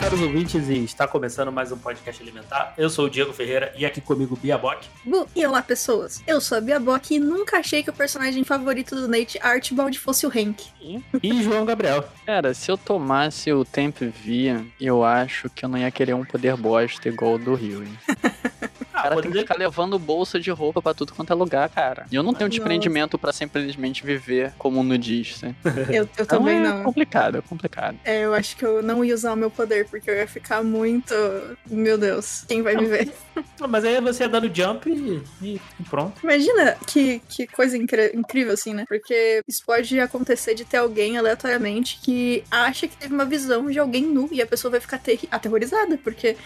Caros ouvintes, e está começando mais um podcast alimentar. Eu sou o Diego Ferreira e aqui comigo Bia Bock. E olá pessoas, eu sou a Bia Bock e nunca achei que o personagem favorito do Nate Archibald fosse o Hank. E João Gabriel. Cara, se eu tomasse o tempo via, eu acho que eu não ia querer um poder bosta igual o do Rio, O cara Ah, tem que ficar levando bolsa de roupa pra tudo quanto é lugar, cara. E eu não tenho Nossa. desprendimento pra simplesmente viver como um nudista. Eu, eu também Então é não. complicado, é complicado. É, eu acho que eu não ia usar o meu poder, porque eu ia ficar muito. Meu Deus, quem vai me ver? Ah, Mas aí você ia dando jump e, e pronto. Imagina que, que coisa incrível, assim, né? Porque isso pode acontecer de ter alguém aleatoriamente que acha que teve uma visão de alguém nu e a pessoa vai ficar aterrorizada, porque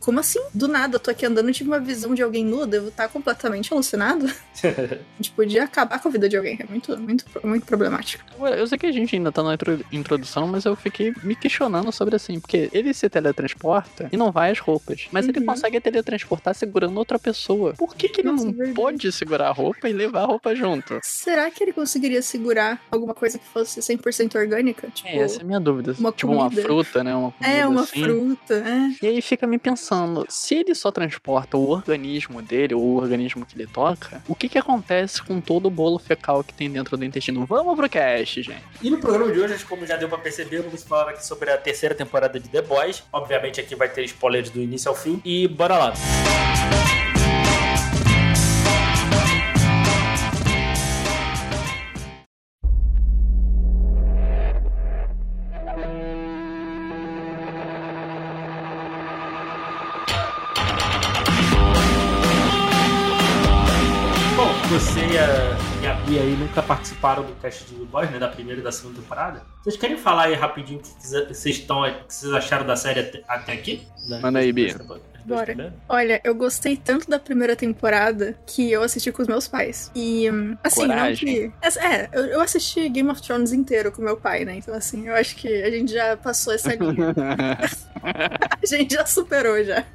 como assim? Do nada, eu tô aqui andando e tive uma visão de alguém nu, eu devo estar completamente alucinado. A gente podia acabar com a vida de alguém, é muito, muito, muito problemático. Eu- Eu sei que a gente ainda tá na intro- introdução, mas eu fiquei me questionando sobre assim, porque ele se teletransporta e não vai às roupas, mas ele Uhum. consegue teletransportar segurando outra pessoa. Por que, que ele Nossa, não verdade. pode segurar a roupa e levar a roupa junto? Será que ele conseguiria segurar alguma coisa que fosse 100% orgânica? Tipo, É, essa é a minha dúvida. uma tipo uma comida. fruta, né? Uma é, uma assim. fruta, é. E aí fica me pensando, se ele só transporta o organismo dele, ou o organismo que ele toca, o que que acontece com todo o bolo fecal que tem dentro do intestino? Vamos pro cast, gente. E no programa de hoje, como já deu pra perceber, vamos falar aqui sobre a terceira temporada de The Boys. Obviamente aqui vai ter spoilers do início ao fim. E bora lá. Bom, você e a, e a Bia aí nunca participaram do cast de The Boys, né? Da primeira e da segunda temporada. Vocês querem falar aí rapidinho o que vocês estão, o que vocês acharam da série até, até aqui? Da- Manda aí, Bia. Bora. Olha, eu gostei tanto da primeira temporada que eu assisti com os meus pais. E, assim, Coragem. não que. É, eu, eu assisti Game of Thrones inteiro com meu pai, né? Então, assim, eu acho que a gente já passou essa linha. a gente já superou já.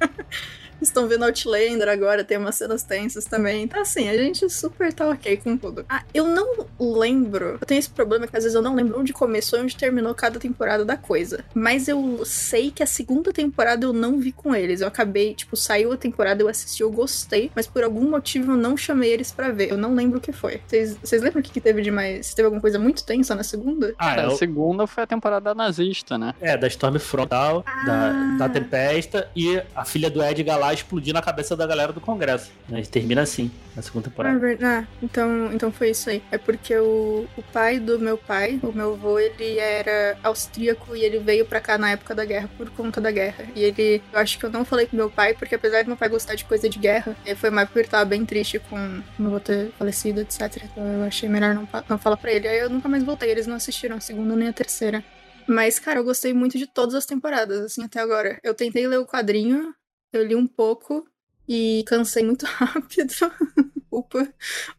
Estão vendo Outlander agora, tem umas cenas tensas também. Então, assim, a gente super tá ok com tudo. Ah, eu não lembro. Eu tenho esse problema que às vezes eu não lembro onde começou e onde terminou cada temporada da coisa. Mas eu sei que a segunda temporada eu não vi com eles. Eu acabei, tipo, saiu a temporada, eu assisti, eu gostei. Mas por algum motivo eu não chamei eles pra ver. Eu não lembro o que foi. Vocês vocês lembram o que, que teve de mais? Teve alguma coisa muito tensa na segunda? Ah, é, a segunda foi a temporada nazista, né? é, da Storm Frontal, da, Ah. da Tempesta e a filha do Edgar lá explodindo a cabeça da galera do Congresso. Né? Termina assim, na segunda Ah, temporada. ver- ah, então, então foi isso aí. É porque o, o pai do meu pai, o meu avô, ele era austríaco e ele veio pra cá na época da guerra, por conta da guerra. E ele, eu acho que eu não falei com meu pai, porque apesar de meu pai gostar de coisa de guerra, eh, foi uma época que ele tava bem triste com meu avô ter falecido, etc. Então eu achei melhor não, não falar pra ele. Aí eu nunca mais voltei, eles não assistiram a segunda nem a terceira. Mas, cara, eu gostei muito de todas as temporadas, assim, até agora. Eu tentei ler o quadrinho, eu li um pouco e cansei muito rápido. Upa.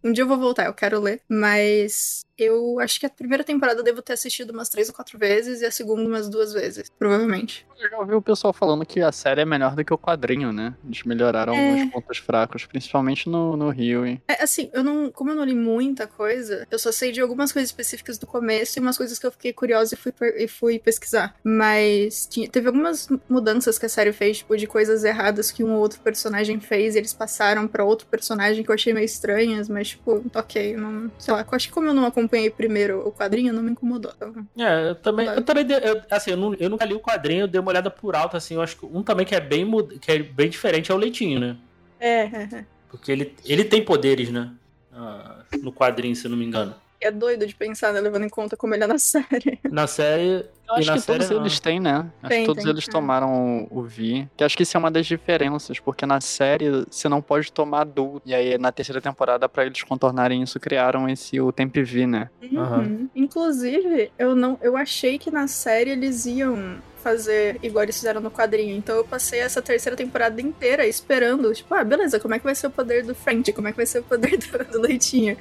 Um dia eu vou voltar, eu quero ler. Mas eu acho que a primeira temporada eu devo ter assistido umas três ou quatro vezes e a segunda umas duas vezes, provavelmente. Eu já ouvi o pessoal falando que a série é melhor do que o quadrinho, né? Eles melhoraram É. alguns pontos fracos, principalmente no, no Rio. hein? É, assim, eu não. Como eu não li muita coisa, eu só sei de algumas coisas específicas do começo e umas coisas que eu fiquei curiosa e fui, e fui pesquisar. Mas tinha- teve algumas mudanças que a série fez, tipo, de coisas erradas que um ou outro personagem fez e eles passaram pra outro personagem que eu achei meio estranhas, mas, tipo, ok, não. Sei lá, acho que como eu não acompanhei primeiro o quadrinho, não me incomodou. Então, É, eu também, eu também dei- eu- assim, eu, não, eu nunca li o quadrinho, eu dei uma olhada por alto, assim, eu acho que um também que é bem, que é bem diferente é o Leitinho, né? é, é, é. Porque ele, ele tem poderes, né? Ah, no quadrinho, se eu não me engano. É doido de pensar, né? Levando em conta como ele é na série. Na série. Eu acho e na que série todos não. eles têm, né? Acho Tem, que todos tem, eles é. tomaram o Vi. Que acho que isso é uma das diferenças, porque na série você não pode tomar adulto. E aí na terceira temporada, pra eles contornarem isso, criaram esse o Temp V, né? Aham. Uhum. Inclusive, eu não, eu achei que na série eles iam fazer igual eles fizeram no quadrinho. Então eu passei essa terceira temporada inteira esperando, tipo, ah, beleza, como é que vai ser o poder do Frank? Como é que vai ser o poder do, do Leitinho?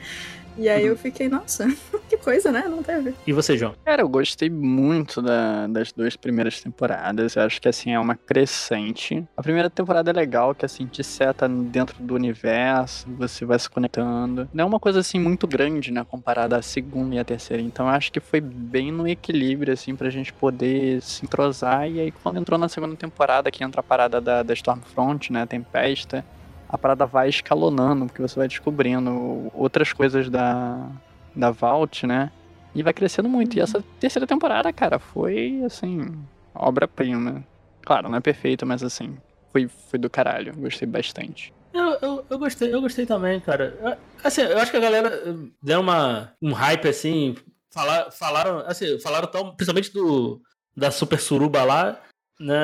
E aí eu fiquei, nossa, que coisa, né? Não teve. E você, João? Cara, eu gostei muito da- das duas primeiras temporadas. Eu acho que assim é uma crescente. A primeira temporada é legal, que assim te seta dentro do universo, você vai se conectando. Não é uma coisa assim muito grande, né, comparada à segunda e à terceira. Então eu acho que foi bem no equilíbrio assim pra gente poder se entrosar. E aí quando entrou na segunda temporada, que entra a parada da, da Stormfront, né, a Tempesta, a parada vai escalonando, porque você vai descobrindo outras coisas da da Vault, né? E vai crescendo muito. E essa terceira temporada, cara, foi, assim, obra-prima. Claro, não é perfeita, mas, assim, foi, foi do caralho. Gostei bastante. Eu, eu, eu gostei, eu gostei também, cara. Assim, eu acho que a galera eh, deu uma, um hype assim. Falar, falaram, assim, falaram tão, principalmente do da Super Suruba lá, né?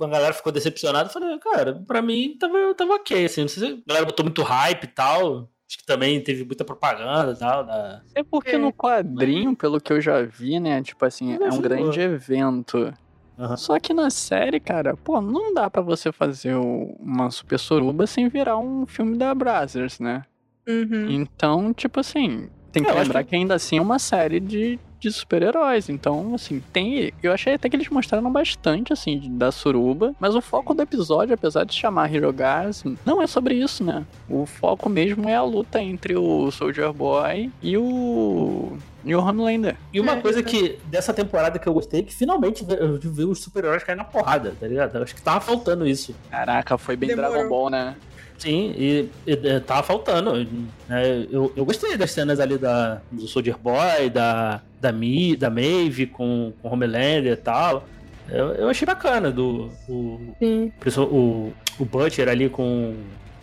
A galera ficou decepcionada. Eu Falei, cara, pra mim tava, tava ok, assim. Não sei se a galera botou muito hype e tal. Acho que também teve muita propaganda e tal. Da... É porque É. no quadrinho, pelo que eu já vi, né? Tipo assim, é um grande evento. Aham. Só que na série, cara, pô, não dá pra você fazer uma super suruba sem virar um filme da Brazzers, né? Uhum. Então, tipo assim, tem que É, eu acho lembrar que- que... ainda assim é uma série de, de super-heróis. Então, assim, tem. Eu achei até que eles mostraram bastante, assim, da suruba. Mas o foco do episódio, apesar de chamar Hero Gas, não é sobre isso, né? O foco mesmo é a luta entre o Soldier Boy e o. E o Homelander. E uma É, coisa é. que dessa temporada que eu gostei, que finalmente eu vi os super-heróis cair na porrada, tá ligado? Eu acho que tava faltando isso. Caraca, foi bem Demorou. Dragon Ball, né? Sim, e, e, e tava faltando. né? eu, eu gostei das cenas ali da, do Soldier Boy, da, da, Mi, da Maeve com, com Homelander e tal. Eu, eu achei bacana do o, Sim. o, o Butcher ali com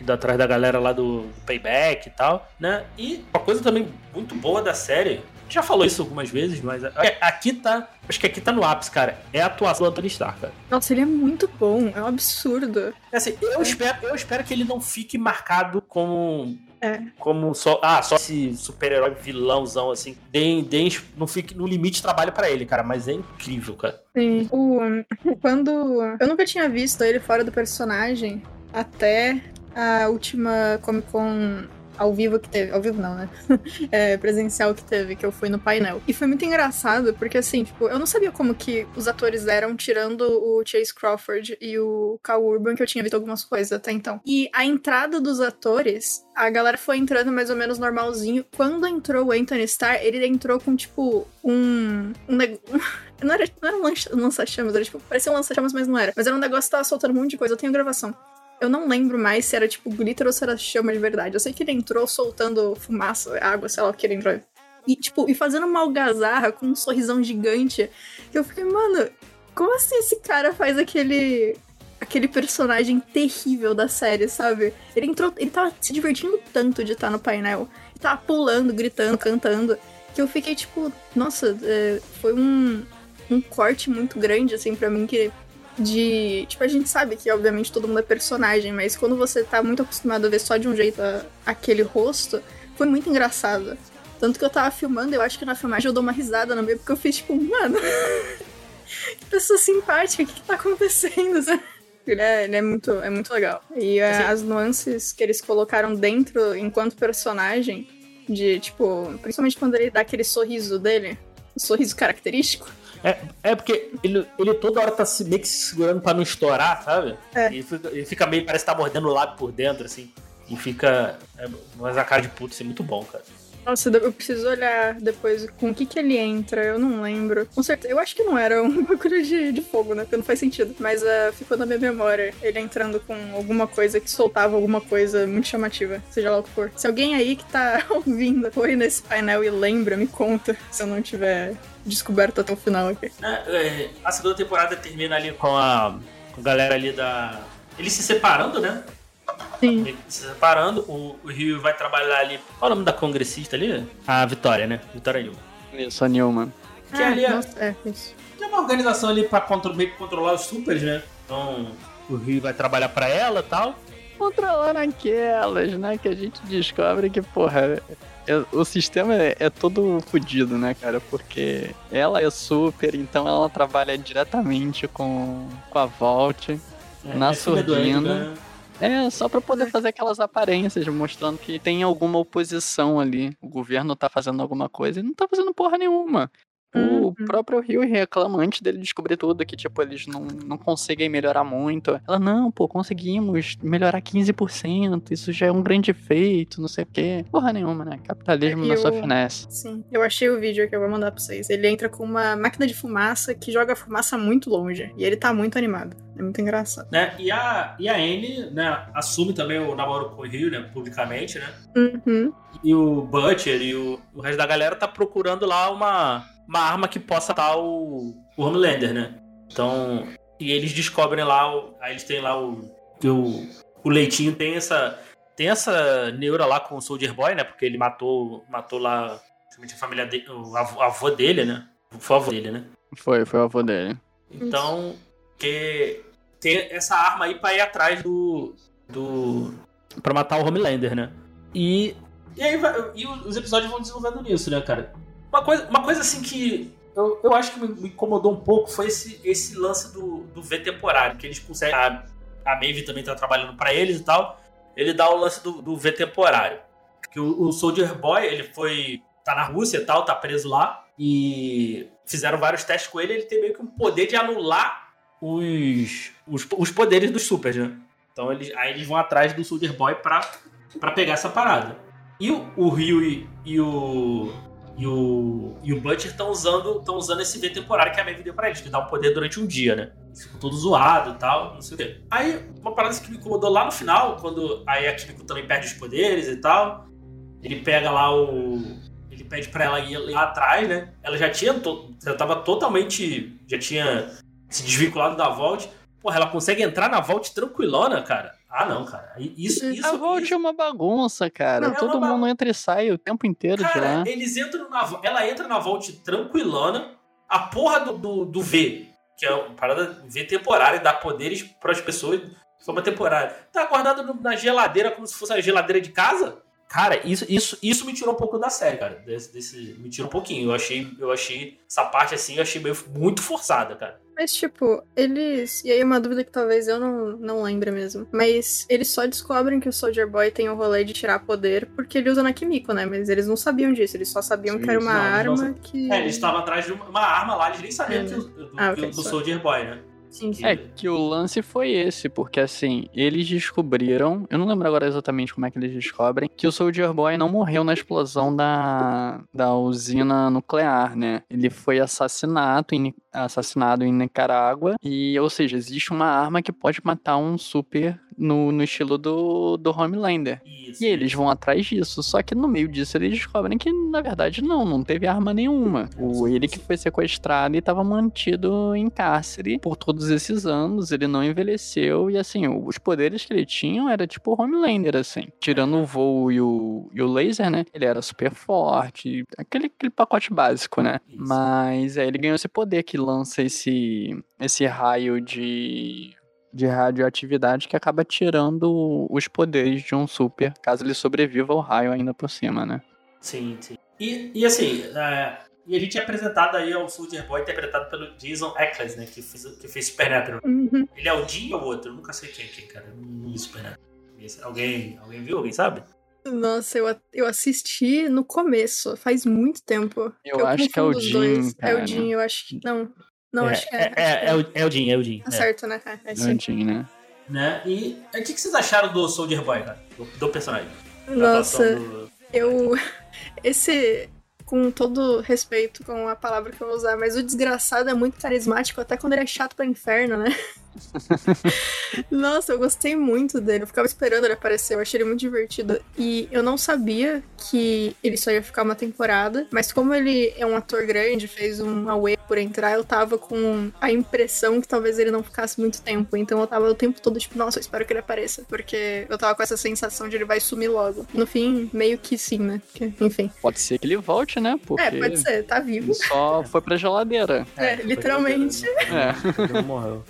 atrás da galera lá do, Payback e tal, né? E uma coisa também muito boa da série, já falou isso algumas vezes, mas é- aqui tá, acho que aqui tá no ápice, cara. É a atuação do Anthony Starr, cara. Nossa, ele é muito bom. É um absurdo. É Assim, eu espero, eu espero que ele não fique marcado como É. como só, ah, só esse super-herói vilãozão assim. Deem, deem, não fique no limite de trabalho pra ele, cara, mas é incrível, cara. Sim. O, quando. Eu nunca tinha visto ele fora do personagem até a última Comic Con ao vivo que teve. Ao vivo não, né? É, presencial que teve, que eu fui no painel. E foi muito engraçado, porque assim, tipo, eu não sabia como que os atores eram, tirando o Chase Crawford e o Cal Urban, que eu tinha visto algumas coisas até então. E a entrada dos atores, a galera foi entrando mais ou menos normalzinho. Quando entrou o Anthony Starr, ele entrou com, tipo, um. um não era, não era um lança-chamas, era tipo, parecia um lança-chamas, mas não era. Mas era um negócio que tava soltando um monte de coisa. Eu tenho gravação. Eu não lembro mais se era tipo glitter ou se era chama de verdade. Eu sei que ele entrou soltando fumaça, água, sei lá o que ele entrou. E, tipo, e fazendo uma algazarra com um sorrisão gigante. Eu fiquei, mano, como assim esse cara faz aquele. aquele personagem terrível da série, sabe? Ele entrou. Ele tava se divertindo tanto de estar no painel. Ele tava pulando, gritando, cantando. Que eu fiquei, tipo, nossa, é, foi um, um corte muito grande, assim, pra mim, que de. Tipo, a gente sabe que, obviamente, todo mundo é personagem, mas quando você tá muito acostumado a ver só de um jeito a- aquele rosto, foi muito engraçado. Tanto que eu tava filmando, eu acho que na filmagem eu dou uma risada no meio, porque eu fiz tipo, mano. que pessoa simpática, o que, que tá acontecendo? Ele é, ele é muito, é muito legal. E é, as nuances que eles colocaram dentro enquanto personagem, de tipo, principalmente quando ele dá aquele sorriso dele, o sorriso característico. É, é porque ele, ele toda hora tá se, meio que se segurando pra não estourar, sabe? É. Ele, fica, ele fica meio, parece que tá mordendo o lábio por dentro, assim. E fica. É, mas a cara de puto, isso é muito bom, cara. Nossa, eu preciso olhar depois com o que que ele entra, eu não lembro. Com certeza, eu acho que não era um bagulho de, de fogo, né? Porque não faz sentido. Mas ah, ficou na minha memória ele entrando com alguma coisa que soltava alguma coisa muito chamativa, seja lá o que for. Se alguém aí que tá ouvindo foi nesse painel e lembra, me conta, se eu não tiver descoberto até o final aqui. É, é, a segunda temporada termina ali com a, com a galera ali da. Eles se separando, né? Sim. que se separando. O, o Rio vai trabalhar ali. Qual é o nome da congressista ali? A Vitória, né? Vitória Nilma. Isso, a Nilma. Que ah, ali é- nossa, é, isso. Tem uma organização ali pra contro- meio que controlar os supers, né? Então o Rio vai trabalhar pra ela e tal. Controlando aquelas, né? Que a gente descobre que, porra, é- o sistema é, é todo fodido, né, cara? Porque ela é super, então ela trabalha diretamente com, com a Vault. É, Na é surdina. Né? É, só pra poder fazer aquelas aparências, mostrando que tem alguma oposição ali. O governo tá fazendo alguma coisa e não tá fazendo porra nenhuma. O Uhum. próprio Rio reclama antes dele descobrir tudo, que, tipo, eles não, não conseguem melhorar muito. Ela, não, pô, conseguimos melhorar 15%, isso já é um grande feito, não sei o quê. Porra nenhuma, né? Capitalismo na Eu- sua finesse. Sim, eu achei o vídeo que eu vou mandar pra vocês. Ele entra com uma máquina de fumaça que joga fumaça muito longe. E ele tá muito animado. É muito engraçado. Né? E a, e a Anne, né, assume também o namoro com o Rio, né, publicamente, né? Uhum. E o Butcher e o, o resto da galera tá procurando lá uma, uma arma que possa dar o, o Homelander, né? Então, e eles descobrem lá, o, aí eles têm lá o, que o, o Leitinho tem essa tem essa neura lá com o Soldier Boy, né? Porque ele matou, matou lá a família dele, o avô, avô dele, né? Foi o avô dele, né? Foi, foi o avô dele. Então, que tem essa arma aí pra ir atrás do. do. pra matar o Homelander, né? E. E aí vai- e os episódios vão desenvolvendo nisso, né, cara? Uma coisa, uma coisa assim que. Eu, eu acho que me, incomodou um pouco foi esse, esse lance do, do V temporário, que eles conseguem. A, a Maeve também tá trabalhando pra eles e tal. Ele dá o lance do, do V temporário. Que o, o Soldier Boy, ele foi. tá na Rússia e tal, tá preso lá. E fizeram vários testes com ele, ele tem meio que um poder de anular os, os, os poderes dos supers, né? Então eles, aí eles vão atrás do Soldier Boy pra, pra pegar essa parada. E o, o Ryu e, e o. E o, e o Butcher estão usando, usando esse V temporário que a Maeve deu pra eles, que dá um poder durante um dia, né? Ficam todo zoado e tal, não sei o quê. Aí, uma parada que me incomodou lá no final, quando aí a Kimiko também perde os poderes e tal. Ele pega lá o. Ele pede pra ela ir lá atrás, né? Ela já tinha. To, já tava totalmente. Já tinha se desvinculado da Vault. Porra, ela consegue entrar na Vault tranquilona, cara. Ah, não, cara. Isso. isso a Vault isso- é uma bagunça, cara. Não, é Todo uma mundo entra e sai o tempo inteiro Cara, eles entram na. Ela entra na Vault tranquilona. A porra do, do, do V, que é uma parada V temporária, dá poderes para as pessoas de forma temporária. Tá guardado na geladeira como se fosse a geladeira de casa? Cara, isso, isso, isso me tirou um pouco da série, cara. Desse, desse- me tirou um pouquinho. Eu achei, eu achei essa parte assim, eu achei meio muito forçada, cara. Mas, tipo, eles. E aí, uma dúvida que talvez eu não, não lembre mesmo. Mas eles só descobrem que o Soldier Boy tem o rolê de tirar poder porque ele usa na Kimiko, né? Mas eles não sabiam disso. Eles só sabiam que era uma Não, eles não arma que. É, eles estavam atrás de uma, uma arma lá, eles nem sabiam É. que do, Ah, do só. Soldier Boy, né? Sim, sim. É que o lance foi esse, porque assim, eles descobriram, eu não lembro agora exatamente como é que eles descobrem, que o Soldier Boy não morreu na explosão da, da usina nuclear, né? Ele foi assassinato em, assassinado em Nicarágua, e, ou seja, existe uma arma que pode matar um super no, no estilo do, do Homelander. Isso. E eles vão atrás disso. Só que no meio disso eles descobrem que, na verdade, não, não teve arma nenhuma. O ele que foi sequestrado e estava mantido em cárcere por todos esses anos, ele não envelheceu. E assim, os poderes que ele tinha era tipo Homelander, assim. Tirando o voo e o, e o laser, né? Ele era super forte. Aquele, aquele pacote básico, né? Isso. Mas aí ele ganhou esse poder que lança esse, esse raio de de radioatividade que acaba tirando os poderes de um super, caso ele sobreviva ao raio ainda por cima, né? Sim, sim. E, e assim, é, e a gente é apresentado aí ao Soldier Boy, interpretado pelo Jason Ackles, né? Que fez, que fez Supernatural. Uhum. Ele é o Jim ou o outro? Eu nunca sei quem é quem, cara. Eu Não vi Supernatural. Alguém, alguém viu? Alguém sabe? Nossa, eu, eu assisti no começo, faz muito tempo. Eu acho que é o Jim. É cara. o Jim, eu acho que. Não. Não, é, acho que é. é, é, é o, é o Jim, é o Jim. Tá é. certo, né? É, é sim. Antinho, né? Né? E o que, que vocês acharam do Soldier Boy, cara? Do, do personagem? Nossa, do- eu. Esse. Com todo respeito com a palavra que eu vou usar, mas o desgraçado é muito carismático, até quando ele é chato pra inferno, né? Nossa, eu gostei muito dele. Eu ficava esperando ele aparecer. Eu achei ele muito divertido. E eu não sabia que ele só ia ficar uma temporada. Mas como ele é um ator grande, fez um away por entrar, eu tava com a impressão que talvez ele não ficasse muito tempo. Então eu tava o tempo todo tipo, nossa, eu espero que ele apareça. Porque eu tava com essa sensação de ele vai sumir logo. No fim, meio que sim, né? Porque, enfim. Pode ser que ele volte, né? Porque É, pode ser, tá vivo. ele só foi pra geladeira. É, literalmente. É. Ele não morreu.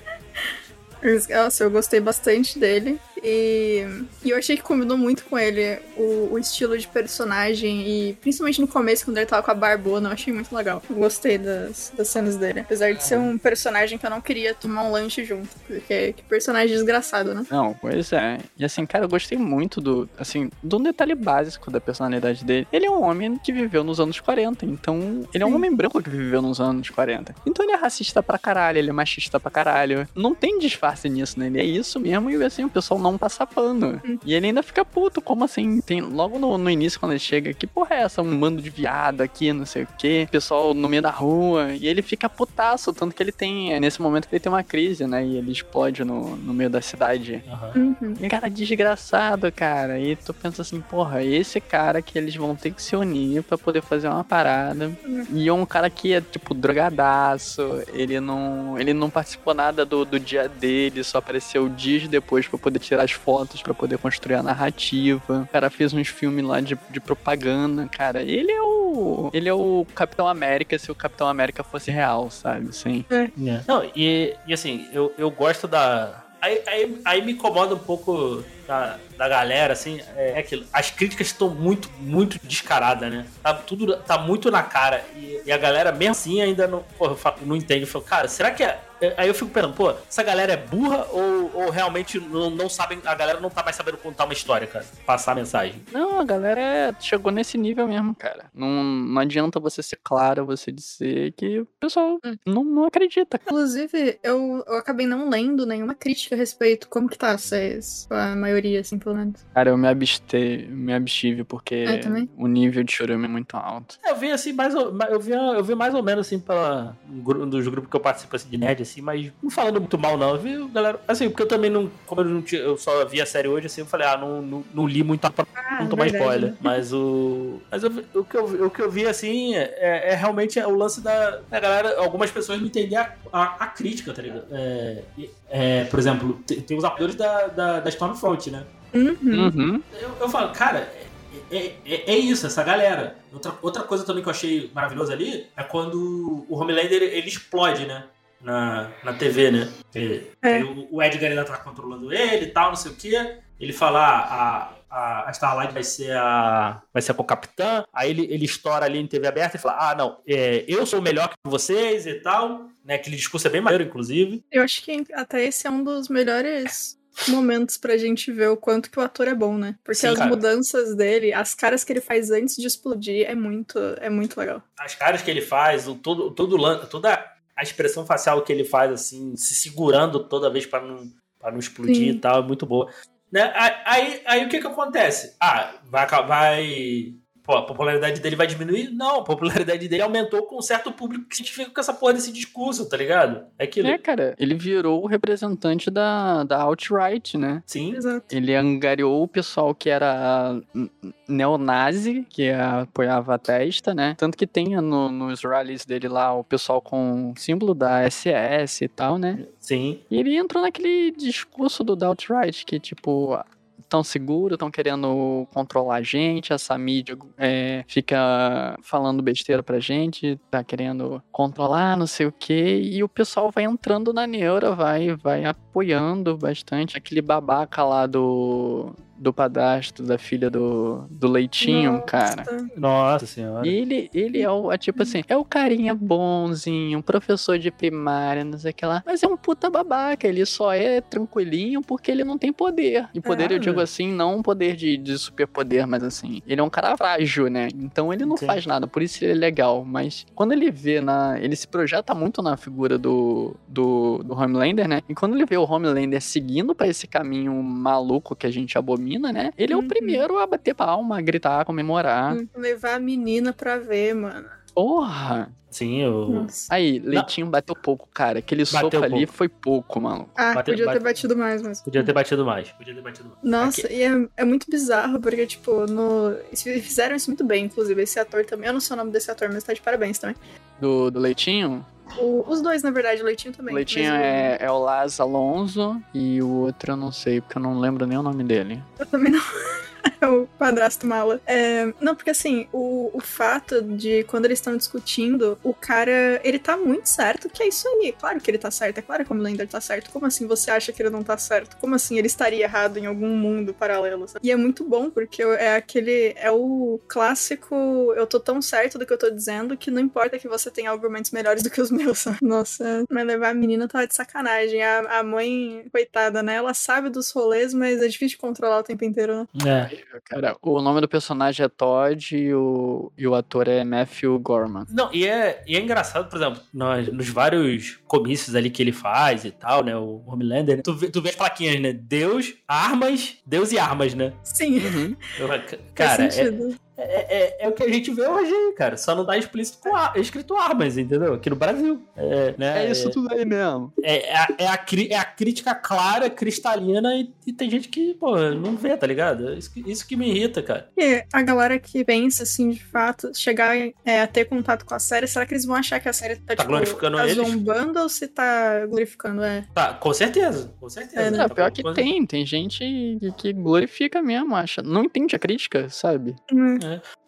Nossa, eu gostei bastante dele. E, e eu achei que combinou muito com ele o, o estilo de personagem. E principalmente no começo, quando ele tava com a barbona, eu achei muito legal. Eu gostei das, das cenas dele. Apesar de ser um personagem que eu não queria tomar um lanche junto. Porque que personagem desgraçado, né? Não, pois é. E assim, cara, eu gostei muito do, assim, de um detalhe básico da personalidade dele. Ele é um homem que viveu nos anos 40, então ele é um Sim. homem branco que viveu nos anos 40. Então ele é racista pra caralho, ele é machista pra caralho. Não tem disfarce nisso, né? Ele é isso mesmo e assim, o pessoal não passa pano. E ele ainda fica puto, como assim? Tem logo no, no início quando ele chega, que porra é essa? Um bando de viado aqui, não sei o quê. Pessoal no meio da rua. E ele fica putaço, tanto que ele tem, é nesse momento que ele tem uma crise, né? E ele explode no, no meio da cidade. Uhum. E, Cara, desgraçado, cara. E tu pensa assim, porra, esse cara que eles vão ter que se unir pra poder fazer uma parada. E é um cara que é, tipo, drogadaço. Ele não, ele não participou nada do, do dia dele, só apareceu dias depois pra poder tirar as fotos, pra poder construir a narrativa. O cara fez uns filmes lá de, de propaganda, cara. Ele é o. Ele é o Capitão América se o Capitão América fosse real, sabe? Assim. É. Não, e, e assim, eu, eu gosto da. Aí, aí, aí me incomoda um pouco da, da galera, assim, é, é aquilo. As críticas estão muito, muito descaradas, né? Tá, tudo tá muito na cara. E, e a galera, mesmo assim, ainda não, porra, não entende. Eu falo, cara, será que é. É- Aí eu fico pensando, pô, essa galera é burra ou, ou realmente não, não sabem. A galera não tá mais sabendo contar uma história, cara? Passar a mensagem. Não, a galera é- chegou nesse nível mesmo, cara. Não, não adianta você ser clara, você dizer que o pessoal Hum. não, não acredita, cara. Inclusive, eu, eu acabei não lendo nenhuma crítica a respeito. Como que tá vocês? A maioria, assim, pelo menos. Cara, eu me abstei, me abstive porque também. o nível de chorume é muito alto. Eu vi assim, mais ou, eu vi, eu vi mais ou menos assim pela um dos grupos que eu participo assim, de nerd, assim, mas não falando muito mal, não. Eu vi, galera. Assim, porque eu também não. Como eu, não tinha, eu só vi a série hoje, assim, eu falei, ah, não, não, não li muito pra Ah, não tomar verdade, spoiler. né? Mas o. Mas eu o, que eu, vi- o que eu vi, assim, é, é realmente o lance da, da galera. Algumas pessoas não entender a, a, a crítica, tá ligado? É, e- é, por exemplo, tem, tem os apoiadores da, da, da Stormfront, né? Uhum. Uhum. Eu, eu falo, cara, é, é, é isso, essa galera. Outra, outra coisa também que eu achei maravilhoso ali é quando o Homelander ele explode, né? Na, na TV, né? Ele- É. o, o Edgar ainda tá controlando ele e tal, não sei o quê. Ele fala, ah, a, a Starlight vai ser a. vai ser a co-capitã. Aí ele, ele estoura ali em TV aberta e fala: Ah, não, é, eu sou melhor que vocês e tal. Né? Aquele discurso é bem maneiro, inclusive. Eu acho que até esse é um dos melhores momentos pra gente ver o quanto que o ator é bom, né? Porque Sim, as cara. mudanças dele, as caras que ele faz antes de explodir é muito, é muito legal. as caras que ele faz, o, todo, todo, toda a expressão facial que ele faz, assim, se segurando toda vez pra não, pra não explodir Sim. e tal, é muito boa. Né? Aí, aí, aí o que que acontece? Ah, vai, vai. Pô, a popularidade dele vai diminuir? Não, a popularidade dele aumentou com um certo público que se identifica com essa porra desse discurso, tá ligado? É aquilo. É, cara, ele virou o representante da, da alt-right, né? Sim. Exato. Ele angariou o pessoal que era neonazi, que apoiava a testa, né? Tanto que tem no- nos rallies dele lá o pessoal com o símbolo da SS e tal, né? Sim. E ele entrou naquele discurso do da alt-right, que tipo, tão seguro, tão querendo controlar a gente, essa mídia é, fica falando besteira pra gente, tá querendo controlar, não sei o que, e o pessoal vai entrando na neura, vai, vai apoiando bastante. Aquele babaca lá do, do padastro da filha do, do Leitinho, Nossa. cara. Nossa senhora. E ele, ele é o, é tipo assim, é o carinha bonzinho, um professor de primária, não sei o que lá. Mas é um puta babaca, ele só é tranquilinho porque ele não tem poder. E poder É, eu digo assim, não um poder de, de superpoder, mas assim, ele é um cara frágil, né? Então ele não Sim. faz nada, por isso ele é legal. Mas quando ele vê na. Ele se projeta muito na figura do, do, do Homelander, né? E quando ele vê o Homelander seguindo pra esse caminho maluco que a gente abomina, né? Ele é Uhum. o primeiro a bater palma, a gritar, a comemorar. Levar a menina pra ver, mano. Porra! Sim, o. Nossa. Aí, Leitinho bateu pouco, cara. Aquele Bateu soco ali pouco. foi pouco, mano. Ah, Bate- podia ter bate- batido mais, mas. Podia ter batido mais. Podia ter batido mais. Nossa, e é, é muito bizarro, porque, tipo, no... eles fizeram isso muito bem, inclusive. Esse ator também. Eu não sei o nome desse ator, mas tá de parabéns também. Do, do Leitinho? O- os dois, na verdade, o Leitinho também. O Leitinho mas é, é o Laz Alonso e o outro eu não sei, porque eu não lembro nem o nome dele. Eu também não. É o padrasto mala. É, não, porque assim, o, o fato de quando eles estão discutindo, o cara, ele tá muito certo que é isso aí. Claro que ele tá certo, é claro que o Homelander tá certo. Como assim você acha que ele não tá certo? Como assim ele estaria errado em algum mundo paralelo? sabe? E é muito bom, porque é aquele. É o clássico. Eu tô tão certo do que eu tô dizendo que não importa que você tenha argumentos melhores do que os meus. sabe? Nossa, mas levar a menina tá de sacanagem. A, a mãe, coitada, né? Ela sabe dos rolês, mas é difícil de controlar o tempo inteiro, né? É. Cara, o nome do personagem é Todd e o, e o ator é Matthew Gorman. Não, e é, e é engraçado, por exemplo, nós, nos vários comícios ali que ele faz e tal, né? O Homelander, tu vê, tu vê as plaquinhas, né? Deus, armas, Deus e armas, né? Sim. Uhum. Eu- cara, é. É, é, é o que a gente vê hoje aí, cara. Só não dá explícito com ar- escrito armas, entendeu? Aqui no Brasil. É, né? É isso tudo aí mesmo. É, é, a, é, a, é a crítica clara, cristalina, e, e tem gente que, pô, não vê, tá ligado? Isso que, isso que me irrita, cara. E a galera que pensa, assim, de fato, chegar é, a ter contato com a série, será que eles vão achar que a série tá, Tá tipo, glorificando tá eles? zombando ou se tá glorificando? É. Tá, com certeza, com certeza. É, né? É, pior que Com- tem, tem gente que, que glorifica mesmo, acha. Não entende a crítica, sabe? Hum.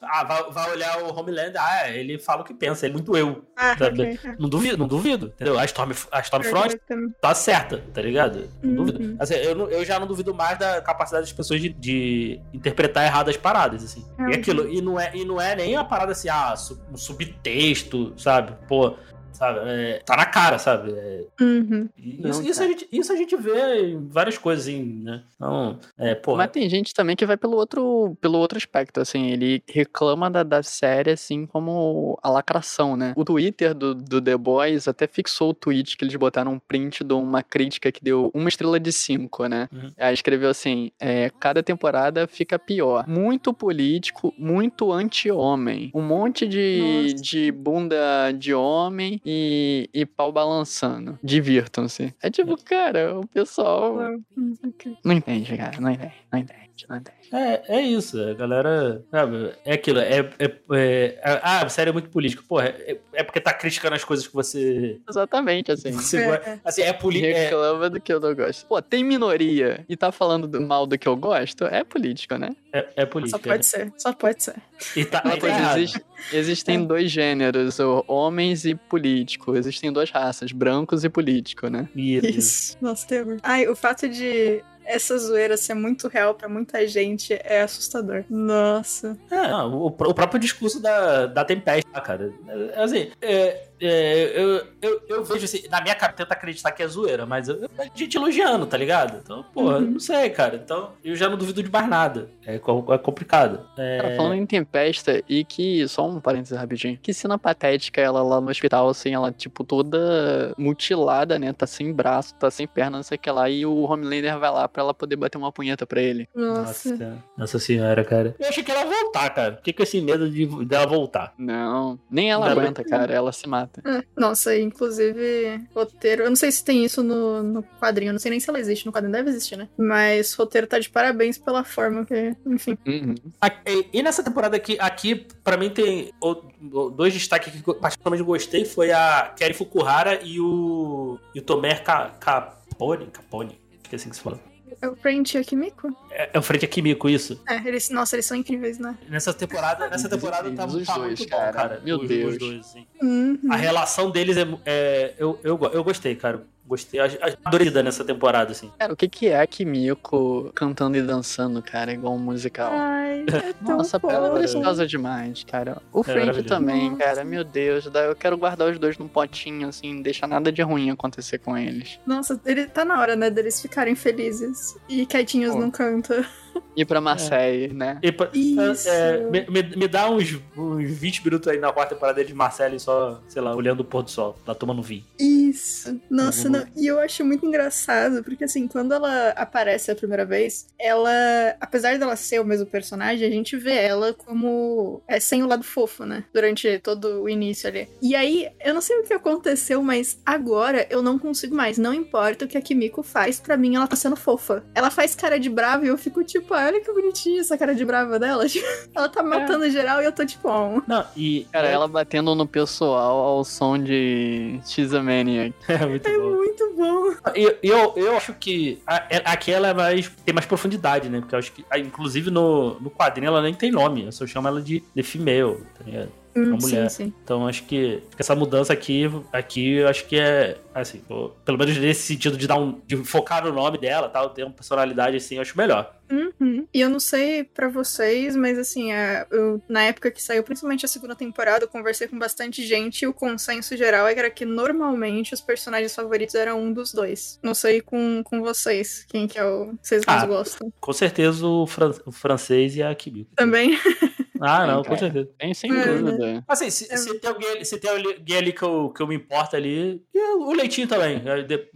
Ah, vai, vai olhar o Homelander, ah, ele fala o que pensa, ele é muito eu. Ah, Sabe? ok. É. Não duvido, não duvido, entendeu? A, Storm, a Stormfront tá certa, tá ligado? Não Uhum. duvido. Assim, eu, eu já não duvido mais da capacidade das pessoas de, de interpretar errado as paradas, assim. É, E aquilo, e não, é, e não é nem uma parada assim, ah, um subtexto, sabe? Pô, sabe? É, tá na cara, sabe? É, Uhum. e Não, isso, isso, a gente, isso a gente vê em várias coisas, assim, né? Então, é, pô. Mas tem gente também que vai pelo outro, pelo outro aspecto, assim, ele reclama da, da série, assim, como a lacração, né? O Twitter do, do The Boys até fixou o tweet que eles botaram um print de uma crítica que deu uma estrela de cinco, né? Uhum. Aí escreveu assim, é, cada temporada fica pior. Muito político, muito anti-homem. Um monte de, Nossa. de bunda de homem e, e pau balançando. Divirtam-se. É tipo, cara, o pessoal... Não entende, cara. Não entende, não entende. É, é isso, a galera. Sabe, é aquilo. É, é, é- ah, a série é muito política. Porra, é, é porque tá criticando as coisas que você. Exatamente, assim. você É, é. Assim, é política. Reclama do que eu não gosto. Pô, tem minoria e tá falando do mal do que eu gosto? É político, né? É, é Só política. pode ser, só pode ser. E tá, e tá existe- existem dois gêneros, homens e político. Existem duas raças, brancos e político, né? Isso. Isso. Nossa, terror. Ai, o fato de essa zoeira ser muito real pra muita gente é assustador. Nossa. É, o, o próprio discurso da, da Tempest, ah, cara. É, Assim, é, é, eu, eu, eu vejo assim, na minha cara, tenta acreditar que é zoeira, mas eu, a gente elogiando, tá ligado? Então, porra, Uhum. não sei, cara. Então, eu já não duvido de mais nada. É, é complicado. É, Cara, falando em Tempesta, e que, só um parênteses rapidinho, que cena patética ela lá no hospital, assim, ela, tipo, toda mutilada, né? Tá sem braço, tá sem perna, não sei o que lá, e o Homelander vai lá pra ela poder bater uma punheta pra ele. Nossa. Nossa, nossa senhora, cara. Eu achei que ela ia voltar, cara. Fiquei com esse medo de, dela voltar. Não, nem ela aguenta, cara, ela se mata. É, Nossa, inclusive, roteiro. Eu não sei se tem isso no, no quadrinho, eu não sei nem se ela existe no quadrinho, deve existir, né? Mas roteiro tá de parabéns pela forma que. Enfim. Uhum. E nessa temporada aqui, aqui pra mim tem dois destaques que eu particularmente gostei, foi a Kerry Fukuhara e o, e o Tomer Capone, Capone, esqueci que se fala. É o Print Akimiko? É, é o Frente a Kimiko, isso. É, eles. Nossa, eles são incríveis, né? Nessa temporada, nessa temporada tá, Os tá dois, muito bom, cara. cara. Meu Os- Deus. Os dois, assim. Uhum. A relação deles é. é- eu, eu, eu gostei, cara. Gostei. Adorida nessa temporada, assim. Cara, o que que é a Kimiko cantando e dançando, cara, igual um musical? Ai, é tão Nossa, fofo. ela é gostosa demais, cara. O Frank maravilhoso. também, Nossa. cara. Meu Deus, daí eu quero guardar os dois num potinho, assim, não deixar nada de ruim acontecer com eles. Nossa, ele tá na hora, né, deles ficarem felizes e quietinhos Pô. num canto. Ir pra Marseille, né? E pra- Isso. é, me, me- me dá uns, uns 20 minutos aí na quarta temporada de Marcelo e só, sei lá, olhando o pôr do sol, lá tomando vinho. Isso. Nossa, não. E eu acho muito engraçado, porque assim, quando ela aparece a primeira vez, ela, apesar dela ser o mesmo personagem, a gente vê ela como é sem o lado fofo, né? Durante todo o início ali. E aí, eu não sei o que aconteceu, mas agora eu não consigo mais. Não importa o que a Kimiko faz, pra mim ela tá sendo fofa. Ela faz cara de brava e eu fico tipo, ah, olha que bonitinha essa cara de brava dela. Tipo, ela tá matando geral e eu tô tipo, oh. Não, e. Cara, ela batendo no pessoal ao som de X-Maniac. É muito É bom. muito bom. E eu, eu acho que a- é- aqui ela é mais, tem mais profundidade, né? Porque eu acho que, ah, inclusive no, no quadrinho, ela nem tem nome. Eu só chamo ela de, de female, tá ligado? Hum, mulher. Sim, sim. Então acho que essa mudança aqui, aqui eu acho que é assim, pelo menos nesse sentido de dar um, de focar no nome dela, tal, ter uma personalidade assim, eu acho melhor. Uhum. E eu não sei pra vocês, mas assim, a- eu- na época que saiu, principalmente a segunda temporada, eu conversei com bastante gente e o consenso geral era que normalmente os personagens favoritos eram um dos dois. Não sei com, com vocês, quem que é o que vocês mais Ah, gostam. Com certeza o, fran- o francês e a Kimiko. Também. Ah, não, com certeza. Tem sem É, dúvida. Assim, se, É. se tem alguém, se tem alguém ali que eu, que eu me importo ali, e o Leitinho também.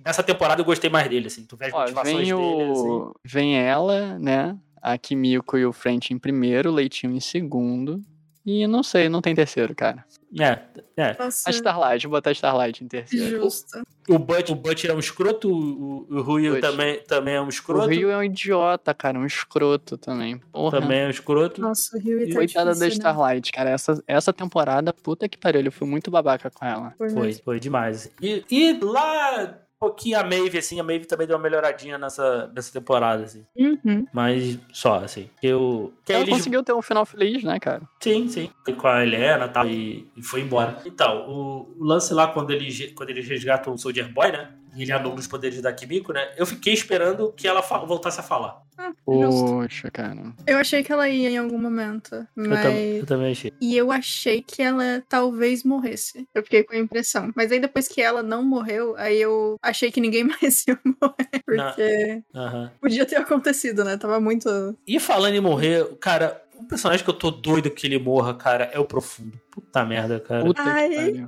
Nessa temporada eu gostei mais dele, assim. Tu vê as Ó, motivações vem, dele, assim. o... vem ela, né? A Kimiko e o French em primeiro, o Leitinho em segundo. E não sei, não tem terceiro, cara. É, é. Nossa, A Starlight, vou botar a Starlight em terceiro. justo. O Butch, o Butch é um escroto, o, o Rui Butch. também, também é um O escroto. Rio é um idiota, cara, um escroto também. Porra. Também é um escroto. Nossa, o Rio tá Coitada da difícil, né? Starlight, cara. Essa, essa temporada, puta que pariu, ele foi muito babaca com ela. Foi Foi, foi demais. E, e lá, pouquinho a Maeve, assim, a Maeve também deu uma melhoradinha nessa, nessa temporada, assim. Uhum. Mas só, assim. Eu. Que Ela eles- conseguiu ter um final feliz, né, cara? Sim, sim. Foi Com a Helena e tal, e, e foi embora. Então, o, o lance lá, quando eles, quando eles resgatam o Soldier Boy, né? E ele anula os poderes da Kimiko, né? Eu fiquei esperando que ela voltasse a falar. Ah. Poxa, cara. Eu achei que ela ia em algum momento, Eu, mas... tam- eu também achei. E eu achei que ela talvez morresse. Eu fiquei com a impressão. Mas aí depois que ela não morreu, aí eu achei que ninguém mais ia morrer. Porque Aham. podia ter acontecido, né? Tava muito. E falando em morrer, cara, um personagem que eu tô doido que ele morra, cara, é o Profundo. Puta merda, cara. Puta Ai.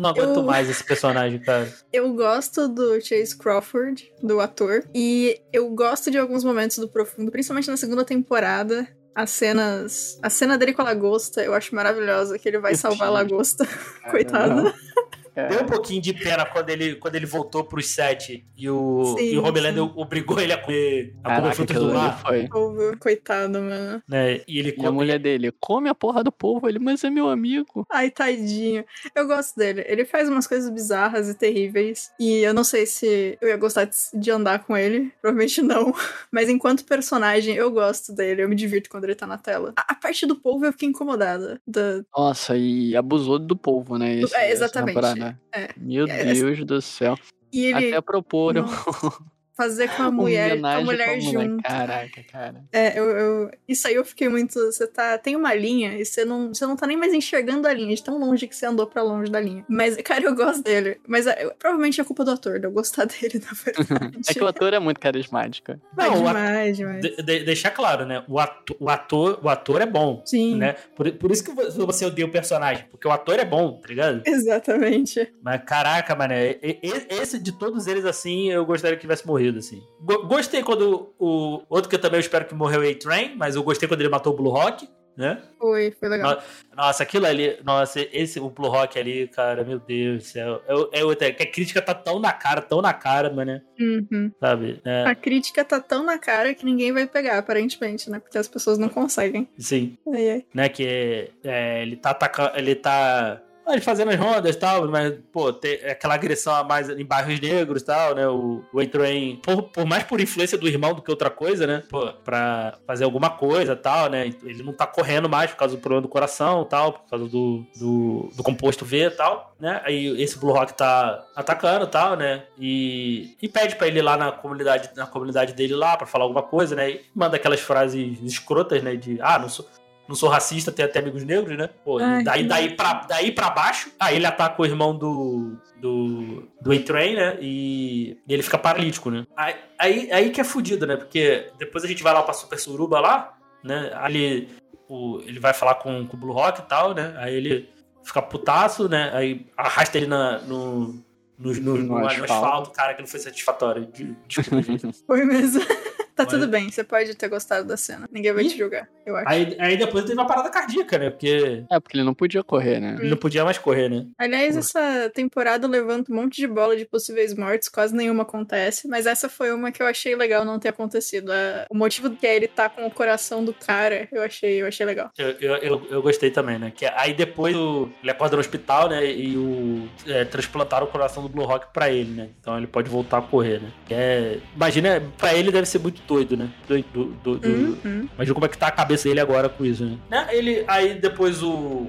Não aguento eu- mais esse personagem, cara. Eu gosto do Chase Crawford, do ator. E eu gosto de alguns momentos do Profundo, principalmente na segunda temporada. As cenas. A cena dele com a lagosta eu acho maravilhosa, que ele vai Eu salvar a lagosta. Cara, Coitado. não. É. Deu um pouquinho de pena quando ele, quando ele voltou pros sete e o, Sim, e o Homelander sim. obrigou ele a comer, a comer Caraca, frutas aquilo do mar. foi. Coitado, mano. Né? E ele E a come. mulher dele, come a porra do povo. Ele, mas é meu amigo. Ai, tadinho. Eu gosto dele. Ele faz umas coisas bizarras e terríveis. E eu não sei se eu ia gostar de- de andar com ele. Provavelmente não. Mas enquanto personagem, eu gosto dele. Eu me divirto quando ele tá na tela. A, a parte do povo eu fiquei incomodada. Da... Nossa, e abusou do povo, né? esse- É, exatamente. Temporada. É. Meu É, Deus do céu. E ele Até proporam fazer com a mulher, com a mulher com a mulher. junto. Caraca, cara. É, eu, eu- isso aí eu fiquei muito. Você tá. Tem uma linha e você não, você não tá nem mais enxergando a linha, de tão longe que você andou pra longe da linha. Mas, cara, eu gosto dele. Mas é, eu- provavelmente é culpa do ator, de eu gostar dele, na verdade. É que o ator é muito carismático. Não, demais, demais. De- de- deixar claro, né? O ator, o ator, o ator é bom, Sim. né? Por, por isso que vo- você odeia o personagem, porque o ator é bom, tá ligado? Exatamente. Mas caraca, mano, e- esse de todos eles, assim, eu gostaria que tivesse morrido, assim. Go- Gostei quando o. Outro que eu também espero que morreu é A-Train, mas eu gostei quando ele matou o Blue Rock, né? Foi, foi legal. Nossa, aquilo ali, nossa, esse, o Blue Rock ali, cara, meu Deus do céu. É, é outra, que a crítica tá tão na cara, tão na cara, mano, Uhum. sabe? É, A crítica tá tão na cara que ninguém vai pegar, aparentemente, né? Porque as pessoas não conseguem. sim. Ai, ai. né? Que é, ele tá atacando. Ele tá. Ah, Ele fazendo as rondas e tal, mas, pô, tem aquela agressão a mais em bairros negros e tal, né? O, o A-Train, por, por mais por influência do irmão do que outra coisa, né? Pô, pra fazer alguma coisa e tal, né? Ele não tá correndo mais por causa do problema do coração e tal, por causa do, do, do composto V e tal, né? Aí esse Blue Rock tá atacando e tal, né? E, e pede pra ele ir lá na comunidade, na comunidade dele lá pra falar alguma coisa, né? E manda aquelas frases escrotas, né? De, ah, não sou não sou racista, tenho até amigos negros, né? Pô, Ai, daí, que daí, pra, daí pra baixo, aí ele ataca o irmão do. do. do A-Train, né? E, e ele fica paralítico, né? Aí, aí, aí que é fudido, né? Porque depois a gente vai lá pra Super Suruba lá, né? Aí ele, o, ele vai falar com, com o Blue Rock e tal, né? Aí ele fica putaço, né? Aí arrasta ele na, no, no, no, no, no asfalto. asfalto. cara, que não foi satisfatório. De- Desculpa, gente. Foi mesmo. Tá Mas- tudo bem, você pode ter gostado da cena. Ninguém vai Ih. te julgar, eu acho. aí, aí depois teve uma parada cardíaca, né? Porque É, porque ele não podia correr, né? ele não podia mais correr, né? Aliás, essa temporada levanta um monte de bola de possíveis mortes, quase nenhuma acontece, mas essa foi uma que eu achei legal não ter acontecido. A- O motivo que é ele tá com o coração do cara, eu achei, eu achei legal. Eu, eu, eu, eu gostei também, né? Que aí depois o- ele acorda no hospital, né? E o é, transplantaram o coração do Blue Rock pra ele, né? Então ele pode voltar a correr, né? Que é, imagina, pra ele deve ser muito doido, né? Do, do, do- do- Uhum. Imagina como é que tá a cabeça dele agora com isso, né? Né? Ele, aí depois o,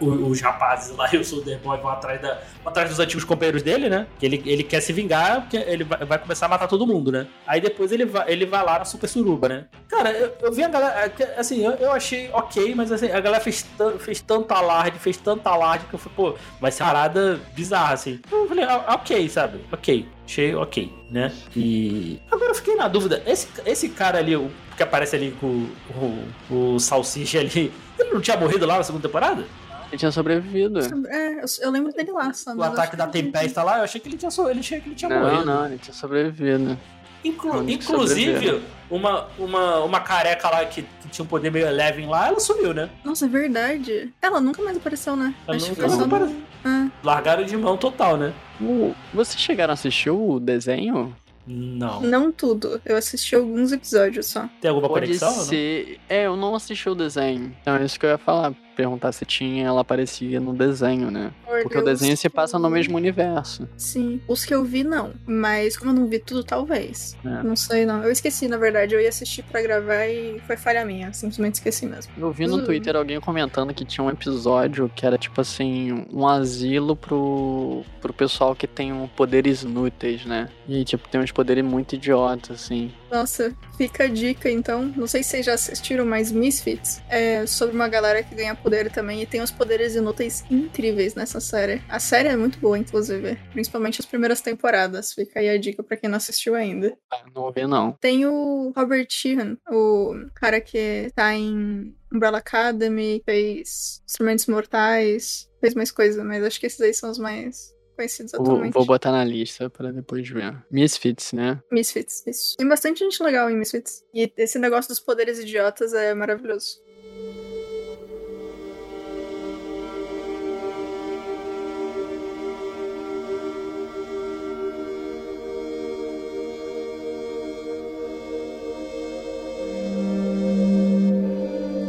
o- os rapazes lá e o Soldier Boy vão atrás, da, vão atrás dos antigos companheiros dele, né? Que ele, ele quer se vingar, porque ele vai, vai começar a matar todo mundo, né? Aí depois ele vai, ele vai lá na Super Suruba, né? Cara, eu, eu vi a galera. é Assim, eu, eu achei ok, mas assim, a galera fez, fez tanto alarde, fez tanto alarde que eu falei, pô, vai ser uma parada bizarra, assim. Eu falei, ah, ok, sabe? Ok. Achei ok, né? E. Agora eu fiquei na dúvida. Esse, esse cara ali, o que aparece ali com o, o, o Salsicha ali, ele não tinha morrido lá na segunda temporada? Ele tinha sobrevivido. É, eu, lembro dele lá, só. O ataque da que- Tempesta lá, eu achei que ele tinha, so- ele achei que ele tinha Não, morrido. não, ele tinha sobrevivido. Inclu- Onde que inclusive, uma, uma, uma careca lá que, que tinha um poder meio Eleven lá, ela sumiu, né? Nossa, é verdade. Ela nunca mais apareceu, né? Ela Acho nunca mais apareceu. Ah, Largaram de mão total, né? O- Vocês chegaram a assistir o desenho? Não. não tudo. Eu assisti alguns episódios só. Tem alguma Pode conexão? ser. É, eu não assisti o desenho. Então é isso que eu ia falar. Perguntar se tinha, ela aparecia no desenho, né? Porque o Eu desenho se passa no mesmo universo. Sim. Os que eu vi, não. Mas como eu não vi tudo, talvez. É. Não sei, não. Eu esqueci, na verdade. Eu ia assistir pra gravar e foi falha minha. Simplesmente esqueci mesmo. Eu vi no. Twitter alguém comentando que tinha um episódio que era tipo assim, um asilo pro, pro pessoal que tem um poderes inúteis, né? E tipo, tem uns poderes muito idiotas, assim. Nossa, fica a dica então. Não sei se vocês já assistiram, mas Misfits é sobre uma galera que ganha poder também e tem uns poderes inúteis incríveis nessa série. A série é muito boa, inclusive. Principalmente as primeiras temporadas. Fica aí a dica pra quem não assistiu ainda. Ah, Não vou ver, não. Tem o Robert Sheehan, o cara que tá em Umbrella Academy, fez Instrumentos Mortais, fez mais coisa, mas acho que esses aí são os mais conhecidos Vou, atualmente. vou botar na lista pra depois ver. Misfits, né? Misfits, isso. Tem bastante gente legal em Misfits. E esse negócio dos poderes idiotas é maravilhoso.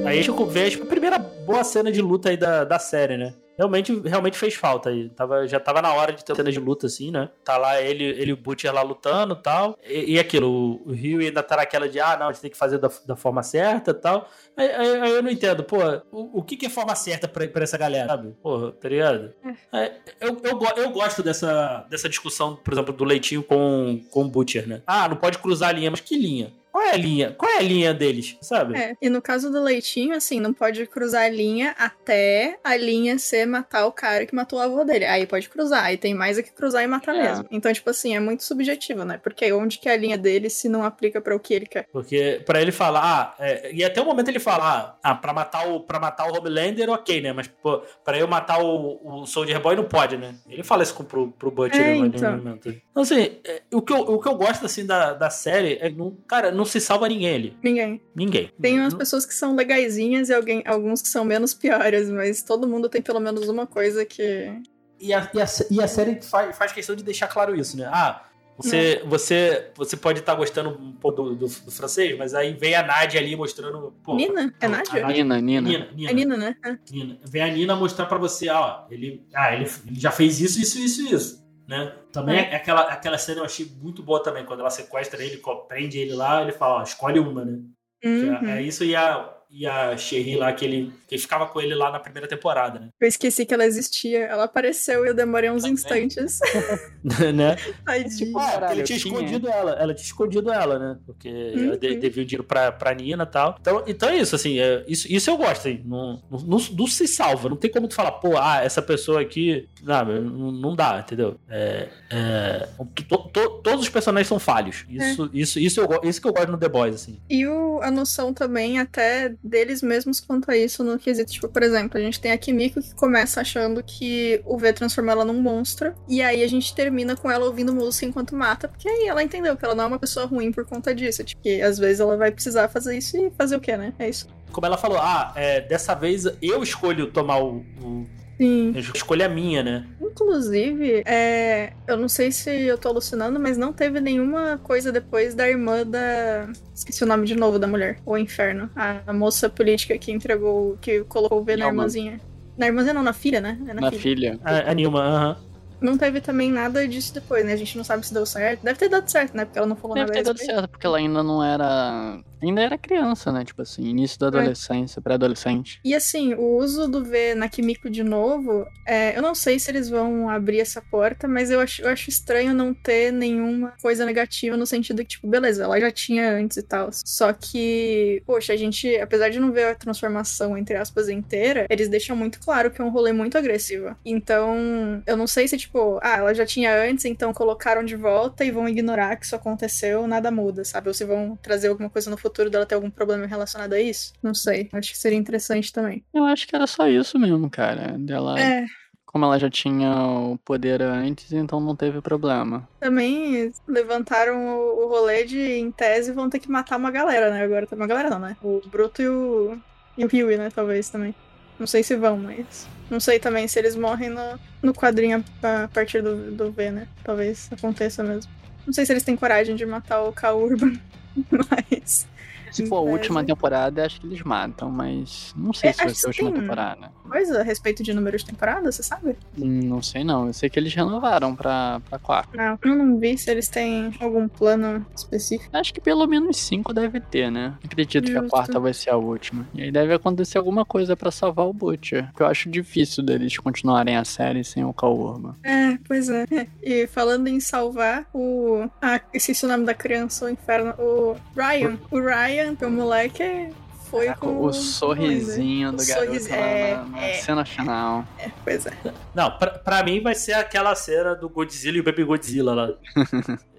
Aí a gente vê tipo, a primeira boa cena de luta aí da, da série, né? Realmente, realmente fez falta aí. Tava, já tava na hora de ter uma cena de luta, assim, né? Tá lá ele, ele e o Butcher lá lutando e tal. E, e aquilo, o, Rio ainda tá naquela de, ah, não, a gente tem que fazer da, da forma certa e tal. Aí, aí- aí eu não entendo, pô, o, o que, que é forma certa pra, pra essa galera, sabe? Porra, tá ligado? É, eu, eu, eu gosto dessa, dessa discussão, por exemplo, do Leitinho com, com o Butcher, né? Ah, não pode cruzar a linha, mas que linha? Qual é a linha? Qual é a linha deles, sabe? É, e no caso do leitinho, assim, não pode cruzar a linha até a linha ser matar o cara que matou o avô dele. Aí pode cruzar, aí tem mais é que cruzar e matar É. mesmo. Então, tipo assim, é muito subjetivo, né? Porque onde que é a linha dele se não aplica pra o que ele quer? Porque pra ele falar, ah, é, e até o momento ele fala, ah, pra matar o, pra matar o Homelander, ok, né? Mas pô, pra eu matar o, o Soldier Boy não pode, né? Ele fala isso com, pro, pro Butcher É, né, no então. momento. Então, assim, é, o, que eu, o que eu gosto, assim, da, da série é, não, cara, não se salva ninguém ali. Ninguém. Ninguém. Tem umas pessoas que são legaisinhas e alguém, alguns que são menos piores, mas todo mundo tem pelo menos uma coisa que. E a, e a, e a série faz, faz questão de deixar claro isso, né? Ah, você, você, você pode estar gostando um pouco do, do, do francês, mas aí vem a Nádia ali mostrando. Pô, Nina? É a Nádia? Nádia- Nina, Nina. Nina, Nina. É Nina, né? Ah, Nina. Vem a Nina mostrar pra você, ó, ele, ah, ele, ele já fez isso, isso, isso, isso, né? Também É. é. aquela, aquela cena eu achei muito boa também, quando ela sequestra ele, prende ele lá, ele fala, ó, escolhe uma, né? Uhum. É, é isso e a, e a Sherry lá, que ele que ficava com ele lá na primeira temporada, né? Eu esqueci que ela existia. Ela apareceu e eu demorei uns Também. instantes. né? Tadinha. Tipo, É, porque Caralho, ele tinha tinha. escondido ela, ela tinha escondido ela, né? Porque ela de- Uhum. devia o dinheiro pra, pra Nina e tal. Então, então é isso, assim, é, isso, isso eu gosto, assim, não, não, não, não se salva, não tem como tu falar, pô, ah, essa pessoa aqui, não, não, dá, entendeu? É, é, to- to- todos os personagens são falhos, isso, isso, isso, eu, isso que eu gosto no The Boys, assim. E o, a noção também até deles mesmos quanto a isso no quesito, tipo, por exemplo, a gente tem a Kimiko que começa achando que o V transformou ela num monstro, e aí a gente termina com ela ouvindo música enquanto mata, porque aí ela entendeu que ela não é uma pessoa ruim por conta disso, tipo, que às vezes ela vai precisar fazer isso e fazer o quê, né? É isso. Como ela falou, ah, é, dessa vez eu escolho tomar o, o Sim. eu escolho a minha, né? Inclusive, é, eu não sei se eu tô alucinando, mas não teve nenhuma coisa depois da irmã da. Esqueci o nome de novo da mulher. O Inferno. A, a moça política que entregou. que colocou o V na Nilma. irmãzinha. Na irmãzinha não, na filha, né? É Na filha. A, a Nilma, aham. Não teve também nada disso depois, né? A gente não sabe se deu certo. Deve ter dado certo, né? Porque ela não falou Deve nada ter a dado certo, porque ela ainda não era. Ainda era criança, né? Tipo assim, início da adolescência, pré-adolescente. E assim, o uso do V na Kimiko de novo, é, eu não sei se eles vão abrir essa porta, mas eu acho, eu acho estranho não ter nenhuma coisa negativa no sentido que, tipo, beleza, ela já tinha antes e tal. Só que, poxa, a gente, apesar de não ver a transformação, entre aspas, inteira, eles deixam muito claro que é um rolê muito agressivo. Então, eu não sei se, tipo, ah, ela já tinha antes, então colocaram de volta e vão ignorar que isso aconteceu, nada muda, sabe? Ou se vão trazer alguma coisa no futuro dela ter algum problema relacionado a isso. Não sei. Acho que seria interessante também. Eu acho que era só isso mesmo, cara. Dela, É, como ela já tinha o poder antes, então não teve problema. também levantaram o, rolê de, em tese, vão ter que matar uma galera, né? Agora, uma galera não, né? O Bruto e o, e o Huey, né? Talvez também. Não sei se vão, mas. Não sei também se eles morrem no, no quadrinho a, partir do, do V, né? Talvez aconteça mesmo. Não sei se eles têm coragem de matar o K Urban, mas. Se for a última é. temporada, acho que eles matam, mas não sei É, se vai acho ser a última temporada. Coisa a respeito de número de temporada, você sabe? Hum, Não sei não. Eu sei que eles renovaram pra, pra quarta. Não, eu não vi se eles têm algum plano específico. Acho que pelo menos cinco deve ter, né? Acredito que a Justo. quarta vai ser a última. E aí deve acontecer alguma coisa pra salvar o Butcher. Que eu acho difícil deles continuarem a série sem o Cal Urban. É, pois é. E falando em salvar, o. Ah, esqueci o nome da criança, o inferno. O Ryan. O Ryan, é o moleque, foi Caraca, com. o sorrisinho O do garoto sorriso- lá é, na, na é. cena final. Pois é. Não, pra, pra mim vai ser aquela cena do Godzilla e o Baby Godzilla lá.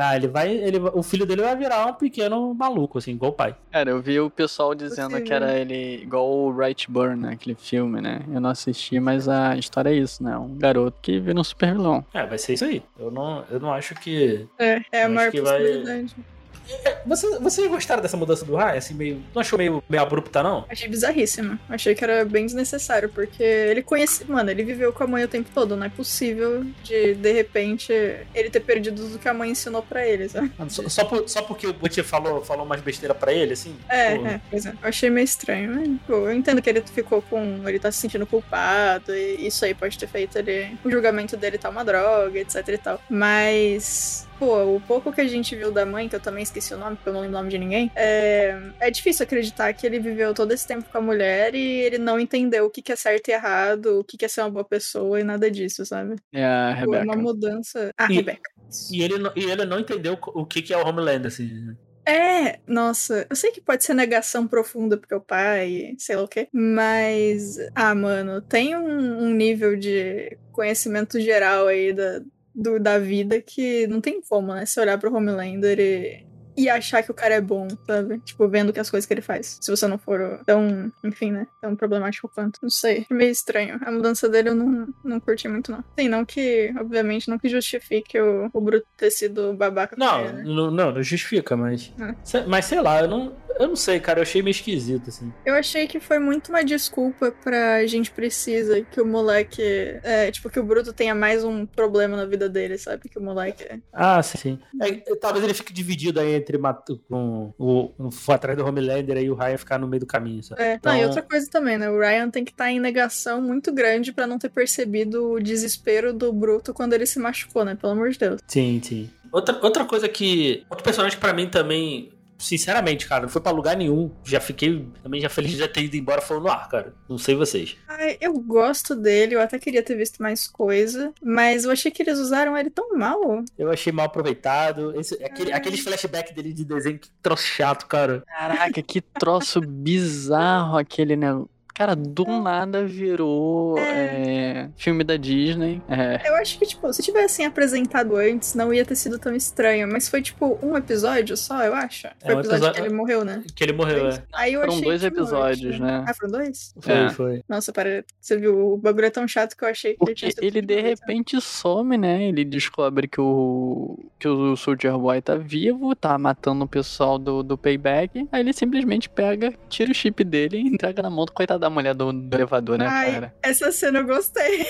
Ah, ele vai. Ele, o filho dele vai virar um pequeno maluco, assim, igual o pai. Cara, eu vi o pessoal dizendo que era ele igual o Right Burn, né? Aquele filme, né? Eu não assisti, mas a história é isso, né? Um garoto que vira um super vilão. É, vai ser isso aí. Eu não, eu não acho que. É, é a maior que vai- possibilidade. Você, vocês gostaram dessa mudança do Ryan? Assim, meio. Não achou meio, meio abrupta, não? Achei bizarríssimo. Achei que era bem desnecessário, porque ele conhece. Mano, ele viveu com a mãe o tempo todo. Não é possível de, de repente, ele ter perdido tudo que a mãe ensinou pra ele, sabe? Só, só, por- só porque o Butcher falou, falou umas besteiras pra ele, assim? É, Pô, é, pois é. Eu achei meio estranho. mas, pô, eu entendo que ele ficou com. Ele tá se sentindo culpado, e isso aí pode ter feito ele. O julgamento dele tá uma droga, etc e tal. Mas. Pô, o pouco que a gente viu da mãe, que eu também esqueci o nome, porque eu não lembro o nome de ninguém, é, é difícil acreditar que ele viveu todo esse tempo com a mulher e ele não entendeu o que que é certo e errado, o que que é ser uma boa pessoa e nada disso, sabe? É a Pô, é Rebecca. uma mudança. Ah, E- Rebeca. E ele, não- e ele não entendeu o que, que é o Homeland, assim. né? É, nossa, eu sei que pode ser negação profunda porque é o pai, sei lá o quê, mas, ah, mano, tem um, um nível de conhecimento geral aí da, do- da vida que não tem como, né? Se olhar pro Homelander e, e achar que o cara é bom, sabe? Tipo, vendo que as coisas que ele faz. Se você não for tão, enfim, né? Tão problemático quanto. Não sei. Meio estranho. A mudança dele eu não, não curti muito, não. Sim, não que, obviamente, não que justifique o, o Bruto ter sido babaca com Não, ele, né? não, não, não justifica, mas. É. Mas sei lá, eu não, eu não sei, cara. Eu achei meio esquisito, assim. Eu achei que foi muito uma desculpa pra gente precisa que o moleque. É, tipo, que o Bruto tenha mais um problema na vida dele, sabe? Que o moleque. Ah, sim. sim. É, talvez ele fique dividido aí entre com o, for atrás do Homelander e o Ryan ficar no meio do caminho, sabe? É. Então- Não, e outra coisa também, né? O Ryan tem que estar em negação muito grande pra não ter percebido o desespero do Bruto quando ele se machucou, né? Pelo amor de Deus. Sim, sim. Outra, outra coisa que. Outro personagem que pra mim também sinceramente, cara, não foi pra lugar nenhum. Já fiquei também já feliz de já ter ido embora falando no ar, cara. Não sei vocês. Ai, eu gosto dele, eu até queria ter visto mais coisa, mas eu achei que eles usaram ele tão mal. Eu achei mal aproveitado. Esse, aquele, Ai. aqueles flashbacks dele de desenho, que troço chato, cara. Caraca, que troço bizarro aquele negócio. Cara, do nada virou é, filme da Disney. É, Eu acho que, tipo, se tivessem apresentado antes, não ia ter sido tão estranho, mas foi, tipo, um episódio só, eu acho. Foi É, o um episódio episódio- que ele morreu, né? Que ele morreu, é. Aí eu Foram achei dois episódios, ótimo. né? Ah, foram dois? Foi, É. foi. Nossa, para. Você viu, o bagulho é tão chato que eu achei que ele tinha Porque sido ele tudo de repente some, né? Ele descobre que o que o Soldier Boy tá vivo, tá matando o pessoal do, do payback. Aí ele simplesmente pega, tira o chip dele e entrega na mão do coitado da mulher do, do elevador, né, Ai, cara? essa cena eu gostei.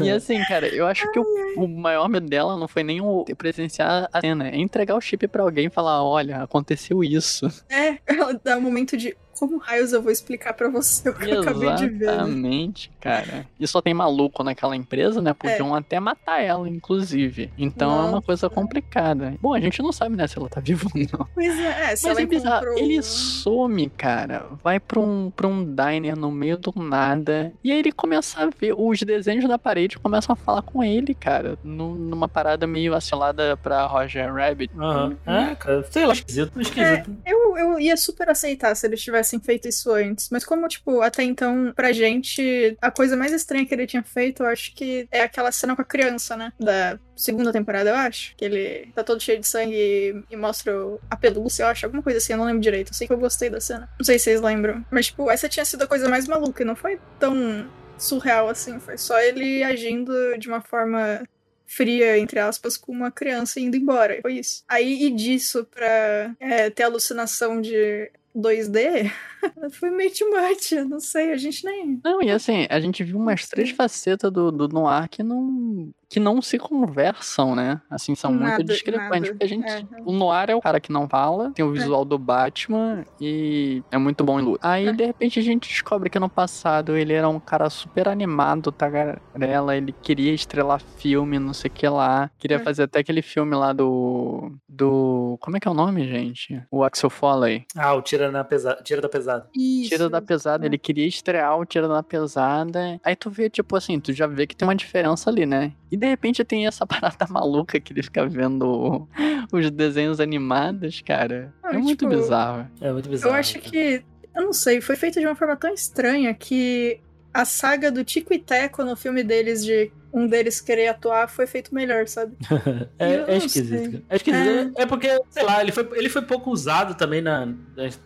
E assim, cara, eu acho que o, o maior medo dela não foi nem o presenciar a cena, é entregar o chip pra alguém e falar: olha, aconteceu isso. É, ela dá um momento de. Como raios eu vou explicar pra você o que eu acabei de ver? né? Exatamente, cara. E só tem maluco naquela empresa, né? Podiam até matar ela, inclusive. Então é uma Nossa. coisa complicada. Bom, a gente não sabe, né, se ela tá viva ou não. Pois é, é se Mas ela é bizarro. encontrou... Ele some, cara. Vai pra um, pra um diner no meio do nada. E aí ele começa a ver. Os desenhos da parede começam a falar com ele, cara. nu- numa parada meio assinalada pra Roger Rabbit. Aham. É, cara, sei lá, esquisito. Esquisito. Eu, eu ia super aceitar se eles tivessem feito isso antes. Mas como, tipo, até então, pra gente, a coisa mais estranha que ele tinha feito, eu acho que é aquela cena com a criança, né? Da segunda temporada, eu acho. Que ele tá todo cheio de sangue e, e mostra a pelúcia, eu acho. Alguma coisa assim, eu não lembro direito. Eu sei que eu gostei da cena. Não sei se vocês lembram. Mas, tipo, essa tinha sido a coisa mais maluca. Não foi tão surreal assim. Foi só ele agindo de uma forma fria, entre aspas, com uma criança indo embora. Foi isso. Aí, e disso pra é, ter alucinação de 2D, foi meio too much. Não sei, a gente nem. Não, e assim, a gente viu umas três facetas do, do Noir que não, que não se conversam, né? Assim, são Nada, muito discrepantes. Porque a gente. É. O Noir é o cara que não fala, tem o visual do Batman e é muito bom em luta. Aí, É. de repente, a gente descobre que no passado ele era um cara super animado, tagarela, ele queria estrelar filme, não sei o que lá. Queria É. fazer até aquele filme lá do. Do. Como é que é o nome, gente? O Axel Foley. Ah, o tira, na pesa... tira da pesada. Isso. Tira da pesada, É. ele queria estrear o Tira da Pesada. Aí tu vê, tipo assim, tu já vê que tem uma diferença ali, né? E de repente tem essa parada maluca que ele fica vendo os desenhos animados, cara. Ah, É muito tipo, bizarro. É muito bizarro. Eu acho que. Eu não sei, foi feito de uma forma tão estranha que a saga do Tico e Teco no filme deles, de um deles querer atuar, foi feito melhor, sabe? É, é esquisito. É esquisito. É. porque, sei lá, ele foi, ele foi pouco usado também na,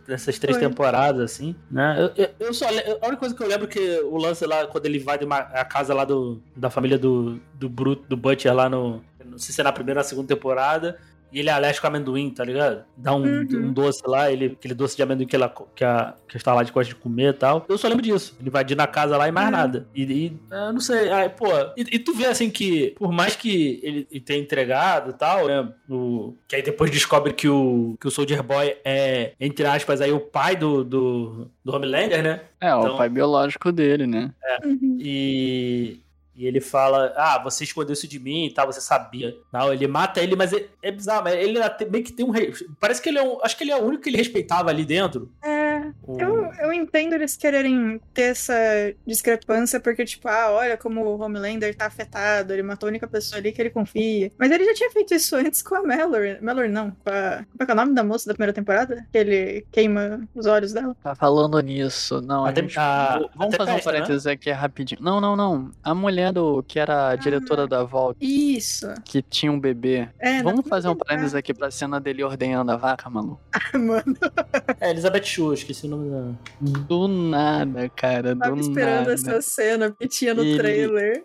nessas três Foi. temporadas, assim, né? Eu, eu, eu só. A única coisa que eu lembro é que o lance lá, quando ele vai de uma, a casa lá do, da família do, do Bruto, do Butcher lá no. Não sei se é na primeira ou na segunda temporada. E ele é alérgico a amendoim, tá ligado? Dá um, Uhum. um doce lá, ele, aquele doce de amendoim que, ela, que, a, que a Starlight gosta de comer e tal. Eu só lembro disso. Ele vai na casa lá e mais Uhum. nada. E, e eu não sei, ai, pô. E, e tu vê assim que, por mais que ele, ele tenha entregado e tal, né? O, que aí depois descobre que o, que o Soldier Boy é, entre aspas, aí o pai do, do, do Homelander, né? É, o Então- pai biológico dele, né? Uhum. E, e ele fala: Ah, você escondeu isso de mim e tal, você sabia. Não, ele mata ele, mas é, é bizarro, mas ele meio que tem um. re- Parece que ele é um. Acho que ele é o único que ele respeitava ali dentro. É, O- eu, eu entendo eles quererem ter essa discrepância, porque, tipo, ah, olha como o Homelander tá afetado, ele matou a única pessoa ali que ele confia. Mas ele já tinha feito isso antes com a Mallory. Mallory não, com a. Como é que é o nome da moça da primeira temporada? Que ele queima os olhos dela. Tá falando nisso. Não, a Até- gente... a- Vamos até fazer um né? parênteses aqui rapidinho. Não, não, não. A mulher do que era a diretora da Vault, Isso. que tinha um bebê. É, Vamos fazer um parênteses aqui pra cena dele ordenhando a vaca, mano. Mano, É, Elizabeth Shue, esqueci o nome da. Do nada, cara, do tava esperando nada. essa cena, porque tinha no Ele- trailer.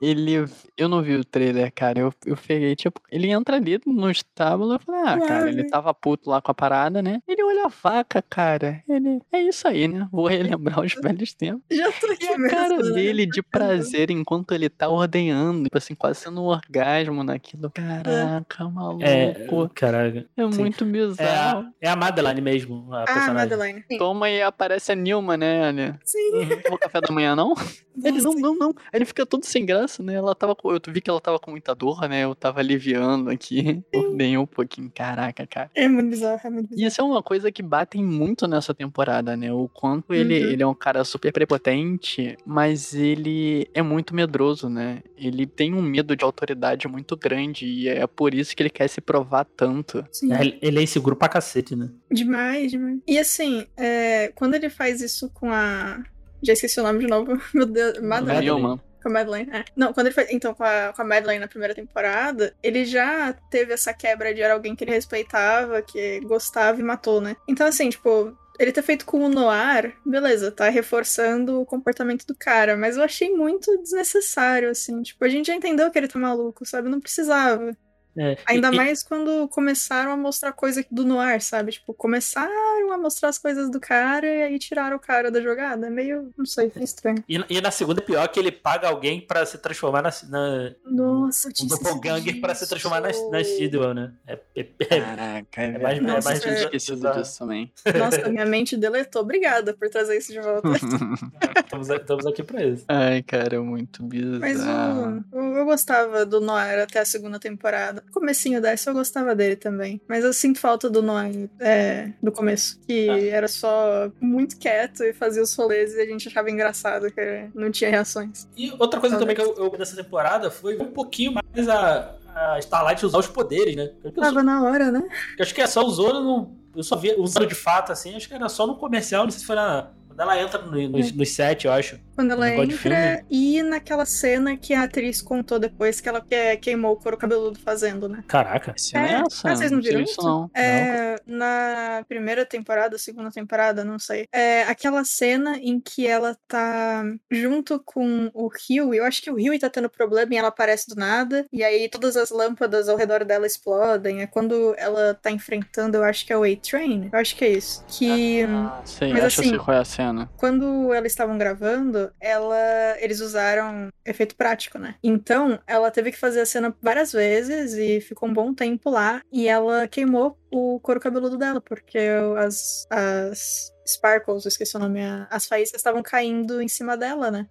Ele. Eu não vi o trailer, cara. Eu, eu peguei, tipo, ele entra ali no estábulo. Eu falei, ah, cara, ele tava puto lá com a parada, né? Ele olha a vaca, cara. Ele. É isso aí, né? Vou relembrar os velhos tempos. Já tô aqui E a mesmo, cara né? dele de prazer enquanto ele tá ordenhando, tipo assim, quase sendo um orgasmo naquilo. Caraca, maluco. É, É, caraca. sim. muito É bizarro. a, é a Madeline mesmo, a Ah, personagem. Madeline. Sim. Toma e aparece a Nilma, né, Alia? Sim. Não tomou café da manhã, não? Ele, não, não, não. Ele fica todo sem graça. Né? Ela tava com, eu vi que ela tava com muita dor, né? Eu tava aliviando aqui. Ordenhei um pouquinho. Caraca, cara. É muito bizarro, é muito E bizarro. isso é uma coisa que batem muito nessa temporada, né? O quanto ele, Uhum. ele é um cara super prepotente, mas ele é muito medroso, né? Ele tem um medo de autoridade muito grande e é por isso que ele quer se provar tanto. Sim. É, ele- é inseguro pra cacete, né? Demais, demais. E assim, é, quando ele faz isso com a. Já esqueci o nome de novo. Meu Deus. Madeleine. Madeline. Com a Madeline. É. Não, quando ele faz. Então, com a, com a Madeline na primeira temporada, ele já teve essa quebra de era alguém que ele respeitava, que gostava e matou, né? Então, assim, tipo. Ele ter feito com o Noir, beleza, tá reforçando o comportamento do cara, mas eu achei muito desnecessário, assim. Tipo, a gente já entendeu que ele tá maluco, sabe? Não precisava. É, Ainda e- e- mais quando começaram a mostrar coisa do Noir, sabe? Tipo, começaram a mostrar as coisas do cara e aí tiraram o cara da jogada. É meio, não sei, é estranho. E, e na segunda é pior que ele paga alguém pra se transformar na. na Nossa, um doppelganger pra se transformar na, na Sidwell, né? É, é, é- Caraca, é mais, é Nossa, mais eu tinha é- esquecido disso também. Nossa, minha mente deletou. Obrigada por trazer isso de volta. Estamos, estamos aqui pra isso. Ai, cara, muito Mas bizarro. o, eu, eu gostava do Noir até a segunda temporada. Comecinho dessa eu gostava dele também. Mas eu sinto falta do Noir é, do começo. Que Ah. era só muito quieto e fazia os rolês e a gente achava engraçado que não tinha reações. E outra coisa também que eu, eu dessa temporada foi um pouquinho mais a, a Starlight usar os poderes, né? Eu, Tava na hora, né? eu acho que é só usou no. Eu só vi usando de fato, assim, acho que era só no comercial, não sei se foi na. Quando ela entra no, no, no set, eu acho. Quando ela entra e naquela cena que a atriz contou depois que ela que- queimou o couro cabeludo fazendo, né? Caraca. Esse É. é essa? Ah, vocês não sei viram isso, isso? não. É, na primeira temporada, segunda temporada, não sei. É aquela cena em que ela tá junto com o Rio. Eu acho que o Rio tá tendo problema e ela aparece do nada. E aí todas as lâmpadas ao redor dela explodem. É quando ela tá enfrentando, eu acho que é o A-Train. Eu acho que é isso. Que. Ah, sei, Mas acho que assim- sei qual é a cena. Quando elas estavam gravando, ela eles usaram efeito prático, né? Então, ela teve que fazer a cena várias vezes e ficou um bom tempo lá. E ela queimou o couro cabeludo dela, porque as, as sparkles, eu esqueci o nome, a- as faíscas estavam caindo em cima dela, né?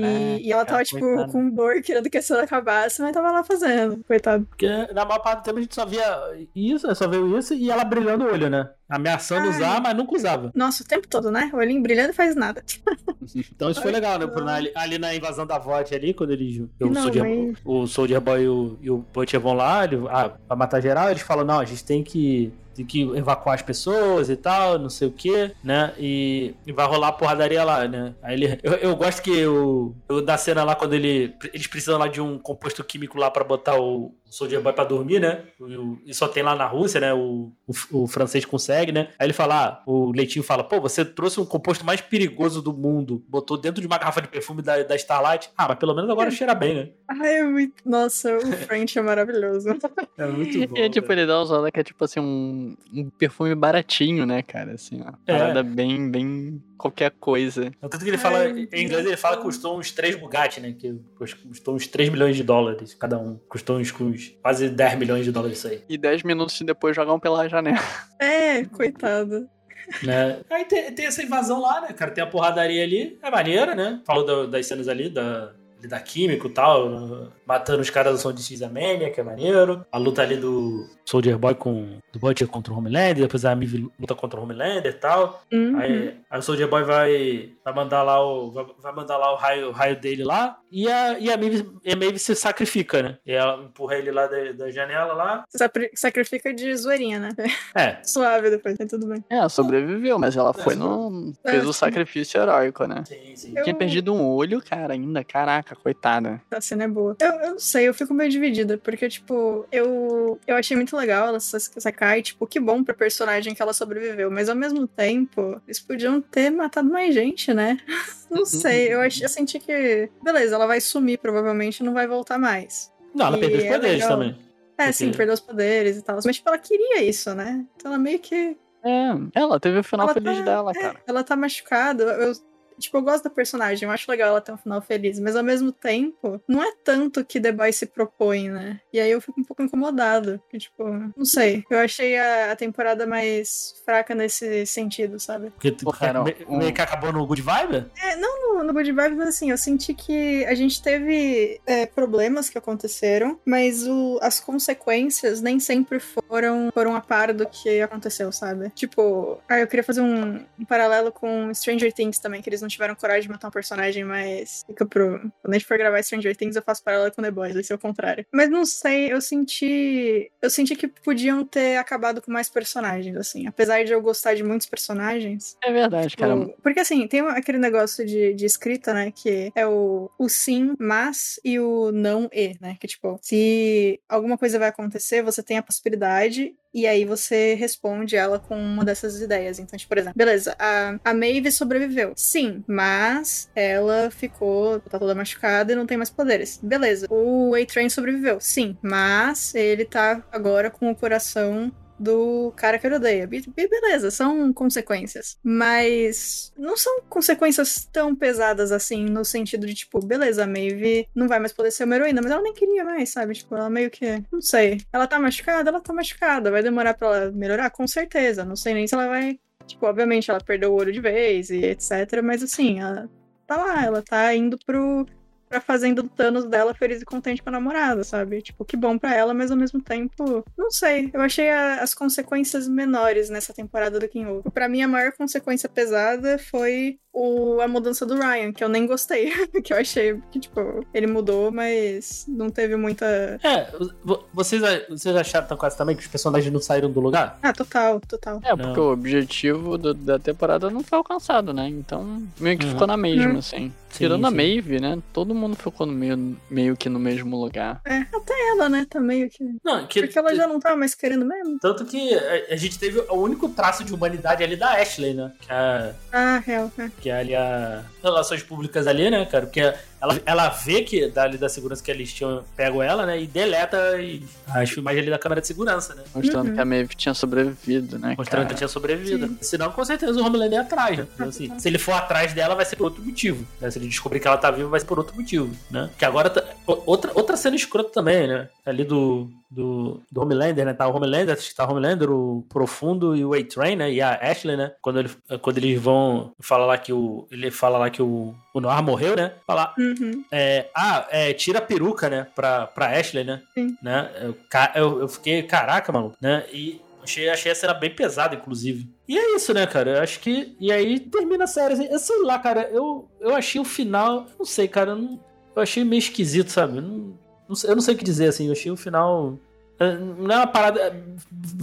E, e ela tava, tipo, coitada. com dor, querendo que a cena acabasse, mas tava lá fazendo, coitado. Porque na maior parte do tempo a gente só via isso, só viu isso e ela brilhando o olho, né? Ameaçando Ai. usar, mas nunca usava. Nossa, o tempo todo, né? O olhinho brilhando e faz nada. Então isso foi legal, né? Ali, ali na invasão da VOT ali, quando eles. O, Não, Soldier, mas- o Soldier Boy e o, e o Butcher vão lá, ele, ah, pra matar geral, eles falam, não, a gente tem que. Tem que evacuar as pessoas e tal, não sei o que, né? E, e vai rolar porradaria lá, né? Aí ele. Eu, eu gosto que o. Da cena lá, quando ele. Eles precisam lá de um composto químico lá pra botar o Soldier Boy pra dormir, né? E, o- e só tem lá na Rússia, né? O, o, o francês consegue, né? Aí ele fala, ah, o Leitinho fala, pô, você trouxe um composto mais perigoso do mundo, botou dentro de uma garrafa de perfume da, da Starlight. Ah, mas pelo menos agora cheira bem, né? Ai, é muito... Nossa, o French é maravilhoso. É muito E é tipo, ele dá usada que é tipo assim, um, um perfume baratinho, né, cara? Assim, ó. É. Parada bem, bem qualquer coisa. Tanto que ele fala, em inglês ele fala que custou uns 3 Bugatti, né? Que custou uns 3 milhões de dólares cada um. Custou uns, uns quase 10 milhões de dólares isso aí. E 10 minutos depois jogam pela janela. É, coitado. né? Aí tem, tem essa invasão lá, né, cara? Tem a porradaria ali, é maneira, né? Falou da- das cenas ali, da, da química e tal, matando os caras do som de X-Amania, que é maneiro. A luta ali do Soldier Boy com do Butcher contra o Homelander, depois a Mive luta contra o Homelander e tal. Uhum. Aí, aí o Soldier Boy vai, vai mandar lá o vai, vai mandar lá o raio, o raio dele lá e a e a Maeve, a Maeve se sacrifica, né? E ela empurra ele lá da, da janela lá. Sacri- Sacrifica de zoeirinha, né? É, Suave depois, mas tudo bem. É, sobreviveu, mas ela foi no. fez É, o sim. sacrifício heróico, né? sim, sim. Eu- Tinha perdido um olho, cara, ainda. Caraca, coitada. A cena é boa. Eu, eu não sei, eu fico meio dividida, porque, tipo, eu, eu achei muito legal ela sacar e, tipo, que bom pra personagem que ela sobreviveu. Mas ao mesmo tempo, eles podiam ter matado mais gente, né? Não sei, eu, ach, eu senti que. Beleza, ela vai sumir provavelmente e não vai voltar mais. Não, ela E perdeu os é poderes legal. também. É, Porque- sim, perdeu os poderes e tal. Mas, tipo, ela queria isso, né? Então ela meio que. É, ela teve o final Ela feliz tá- dela, é, cara. ela tá machucada. Eu, tipo, eu gosto da personagem, eu acho legal ela ter um final feliz, mas ao mesmo tempo, não é tanto que The Boys se propõe, né? E aí eu fico um pouco incomodado. Porque, tipo, não sei. Eu achei a, a temporada mais fraca nesse sentido, sabe? Porque Pô, cara, me- um- meio que acabou no Good Vibe? É, não no, no Good Vibes, mas assim, eu senti que a gente teve é, problemas que aconteceram, mas o- as consequências nem sempre foram, foram a par do que aconteceu, sabe? Tipo, ah, eu queria fazer um, um paralelo com Stranger Things também, que eles não tiveram coragem de matar um personagem, mas fica pro. Quando a gente for gravar Stranger Things, eu faço paralelo com The Boys, vai ser o contrário. Mas não sei, eu senti. Eu senti que podiam ter acabado com mais personagens, assim. Apesar de eu gostar de muitos personagens, É verdade, cara. Tipo, Porque assim, tem aquele negócio de, de escrita, né? Que é o, o sim, mas e o não e, né? Que tipo, se alguma coisa vai acontecer, você tem a possibilidade. E aí você responde ela com uma dessas ideias. Então, tipo, por exemplo, beleza, a, a Maeve sobreviveu. Sim, mas ela ficou, tá toda machucada e não tem mais poderes. Beleza. O A-Train sobreviveu. Sim, mas ele tá agora com o coração do cara que ele odeia. Be- be- Beleza, são consequências. Mas não são consequências tão pesadas assim, no sentido de, tipo, beleza, a Maeve não vai mais poder ser uma heroína, mas ela nem queria mais, sabe? Tipo, ela meio que. Não sei. Ela tá machucada? Ela tá machucada. Vai demorar pra ela melhorar? Com certeza. Não sei nem se ela vai. Tipo, obviamente ela perdeu o olho de vez e etc. Mas assim, ela tá lá, ela tá indo pro. Pra fazenda do Thanos dela feliz e contente com a namorada, sabe? Tipo, que bom pra ela, mas ao mesmo tempo, não sei. Eu achei a- as consequências menores nessa temporada do King Over. Pra mim, a maior consequência pesada foi o, a mudança do Ryan, que eu nem gostei. que eu achei que, tipo, ele mudou, mas não teve muita. É, vo- vocês, vocês acharam quase também que os personagens não saíram do lugar? Ah, total, total. É, porque o objetivo do- da temporada não foi alcançado, né? Então, meio que Uhum. ficou na mesma, Uhum. assim. Sim, Tirando a sim. Maeve, né? Todo mundo ficou no meio, meio que no mesmo lugar. É, até ela, né? Tá meio que. Não, que, Porque ela já não tava mais querendo mesmo. Tanto que a, a gente teve o único traço de humanidade ali da Ashley, né? Que é, Ah, real, né? que é ali a relações públicas ali, né, cara? Porque ela, ela vê que dali da segurança que eles tinham pego ela, né? E deleta e- as filmagens ali da câmera de segurança, né? Mostrando Uhum. que a Maeve tinha sobrevivido, né? Mostrando que cara? tinha sobrevivido. Senão, com certeza, o Homelander é atrás, né? Então, assim, se ele for atrás dela, vai ser por outro motivo. Né? Se ele descobrir que ela tá viva, vai ser por outro motivo, né? Que agora... Tá... Outra, outra cena escrota também, né? Ali do, do, do Homelander, né? Tá o Homelander, acho que tá o Homelander, o Profundo e o A-Train, né? E a Ashley, né? Quando, ele, quando eles vão... Fala lá que o... Ele fala lá que o, o Noir morreu, né? Fala... Uhum. É, ah, é, tira a peruca, né? Pra, pra Ashley, né? Sim. né? Eu, eu, fiquei, caraca, mano, né? E achei, achei a cena bem pesada, inclusive. E é isso, né, cara? Eu acho que. E aí termina a série. Assim, eu sei lá, cara. Eu, eu achei o final. Não sei, cara. Eu, não- eu achei meio esquisito, sabe? Não, eu não sei o que dizer, assim. Eu achei o final. É, Não é uma parada. é,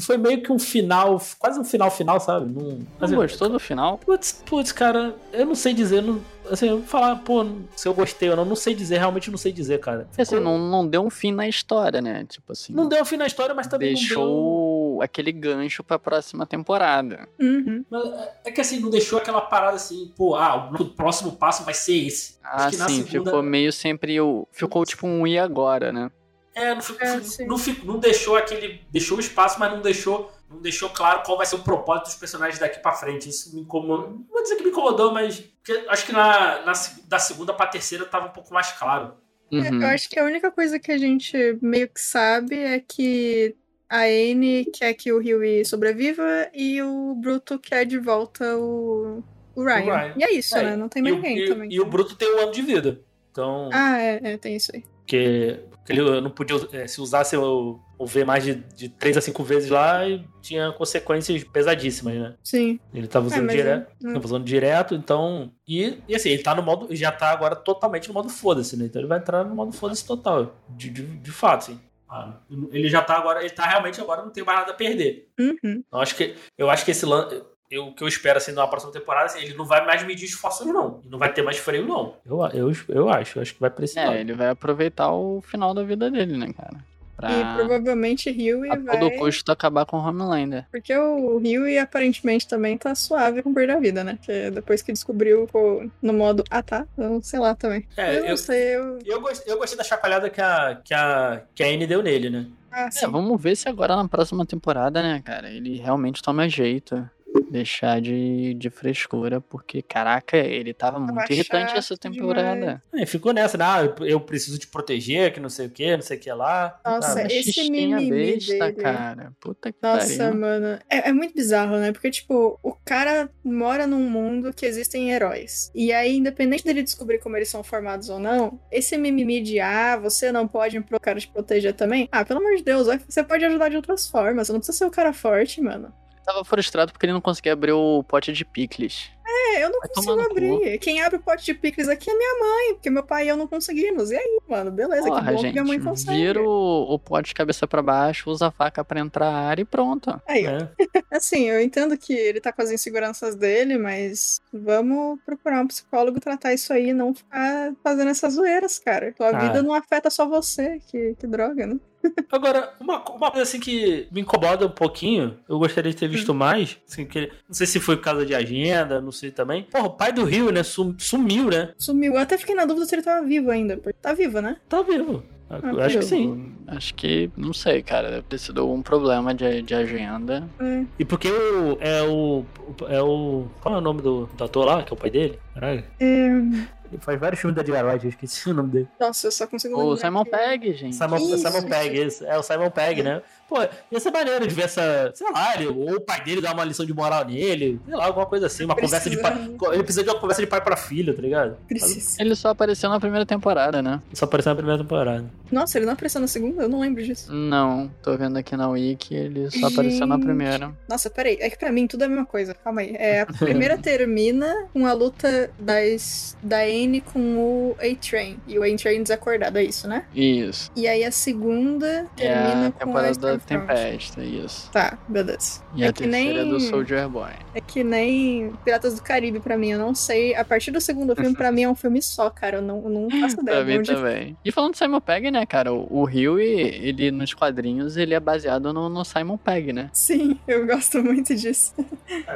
Foi meio que um final. Quase um final final, sabe? Não, Não assim, gostou do final? Putz, putz, cara, eu não sei dizer. Não, assim, eu vou falar, pô, se eu gostei ou não, não sei dizer, realmente não sei dizer, cara. Porque, assim, não, não deu um fim na história, né? Tipo assim. Não deu fim na história, mas também não deu. deixou aquele gancho pra próxima temporada. Uhum. Mas É que assim, não deixou aquela parada assim, pô, ah, o próximo passo vai ser esse. Ah, que na sim, segunda- ficou meio sempre o. Ficou tipo um e agora, né? É, não, fi- É, não, fi- não deixou aquele. Deixou o espaço, mas não deixou, não deixou claro qual vai ser o propósito dos personagens daqui pra frente. Isso me incomodou. Não vou dizer que me incomodou, mas. acho que na, na da segunda pra terceira tava um pouco mais claro. Uhum. Eu acho que a única coisa que a gente meio que sabe é que a Anne quer que o Huey sobreviva e o Bruto quer de volta o, o Ryan. Ryan. E é isso, É, né? Não tem mais o, ninguém também. e o Bruto tem um ano de vida. Então. Ah, é, é, tem isso aí. Porque ele não podia. é, se usasse o, o V mais de, de 3 a 5 vezes lá, tinha consequências pesadíssimas, né? Sim. Ele tava usando É, direto. é- Tava usando direto, então. E, e assim, ele tá no modo. Já tá agora totalmente no modo foda-se, né? Então ele vai entrar no modo foda-se total. De, de, de fato, assim. Ah, ele já tá agora. Ele tá realmente agora, não tem mais nada a perder. Uhum. Eu acho que, eu acho que esse lance. Eu, o que eu espero assim na próxima temporada, assim, ele não vai mais medir esforços, não. Ele não vai ter mais freio, não. Eu, eu, eu acho, eu acho que vai lado. É, ele vai aproveitar o final da vida dele, né, cara? Pra E provavelmente Huey a vai. todo custo acabar com o Homelander. Porque o Huey aparentemente também tá suave com perder a vida, né? Porque depois que descobriu ficou no modo. Ah tá, eu sei lá também. É, eu não eu- sei, eu. Eu gostei, eu gostei da chacoalhada que a, que a, que a Anne deu nele, né? Ah, É, vamos ver se agora na próxima temporada, né, cara, ele realmente toma jeito. Deixar de, de frescura, porque, caraca, ele tava muito Tava irritante chato essa temporada. É, ficou nessa, né? Ah, eu- preciso te proteger, que não sei o que, não sei o que lá. Nossa, Ah, esse mimimi besta, dele. cara. Puta que Nossa, pariu. mano. É, é muito bizarro, né? Porque, tipo, o cara mora num mundo que existem heróis. E aí, independente dele descobrir como eles são formados ou não, esse mimimi de, ah, você não pode pro cara te proteger também. Ah, pelo amor de Deus, você pode ajudar de outras formas. Você não precisa ser o cara forte, mano. Tava frustrado porque ele não conseguia abrir o pote de picles. É, eu não Vai consigo abrir. Quem abre o pote de picles aqui é minha mãe, porque meu pai e eu não conseguimos. E aí, mano, beleza, que Porra, bom que gente, minha mãe consegue. vira o, o pote de cabeça pra baixo, usa a faca pra entrar a área e pronto. Aí. É. Assim, eu entendo que ele tá com as inseguranças dele, mas vamos procurar um psicólogo tratar isso aí e não ficar fazendo essas zoeiras, cara. Tua Ah. vida não afeta só você, que, que droga, né? Agora, uma, uma coisa assim que me incomoda um pouquinho, eu gostaria de ter visto Hum. mais, assim, que, não sei se foi por causa de agenda, não sei também. Porra, o pai do Rio, né, sum- sumiu, né? Sumiu. Eu até fiquei na dúvida se ele tava vivo ainda. Tá vivo, né? Tá vivo. Eu Ah, acho que sim. Acho que, não sei, cara, deve ter sido um problema de, de agenda. É. E porque o, é o. É o. Qual é o nome do, do ator lá, que é o pai dele? Caralho. É, Ele faz vários filmes da Edgar Wright, eu esqueci o nome dele. Nossa, eu só consigo O lembrar Simon que- Pegg, gente. Simon, Isso, Simon isso. Pegg, isso. É o Simon Pegg, né? Pô, ia ser maneiro de ver essa. Sei lá, ele, ou o pai dele dar uma lição de moral nele. Sei lá, alguma coisa assim. Uma conversa de pai. Precisando. Ele precisa de uma conversa de pai pra filho, tá ligado? Precisa. Ele só apareceu na primeira temporada, né? Só apareceu na primeira temporada. Nossa, ele não apareceu na segunda? Eu não lembro disso. Não, tô vendo aqui na Wiki, ele só apareceu na Gente. primeira. Nossa, peraí. É que pra mim tudo é a mesma coisa. Calma aí. É, a primeira termina com a luta das, da Com o A-Train. E o A-Train desacordado, é isso, né? Isso. E aí a segunda É termina a com a temporada da. Tempesta, isso. Tá, beleza. E É a que terceira é nem- do Soldier Boy. É que nem Piratas do Caribe pra mim, eu não sei. A partir do segundo filme, pra mim é um filme só, cara. Eu não, eu não faço ideia Pra de mim onde. também. E falando do Simon Pegg, né, cara? O, o Rio, ele nos quadrinhos, ele é baseado no, no Simon Pegg, né? Sim, eu gosto muito disso.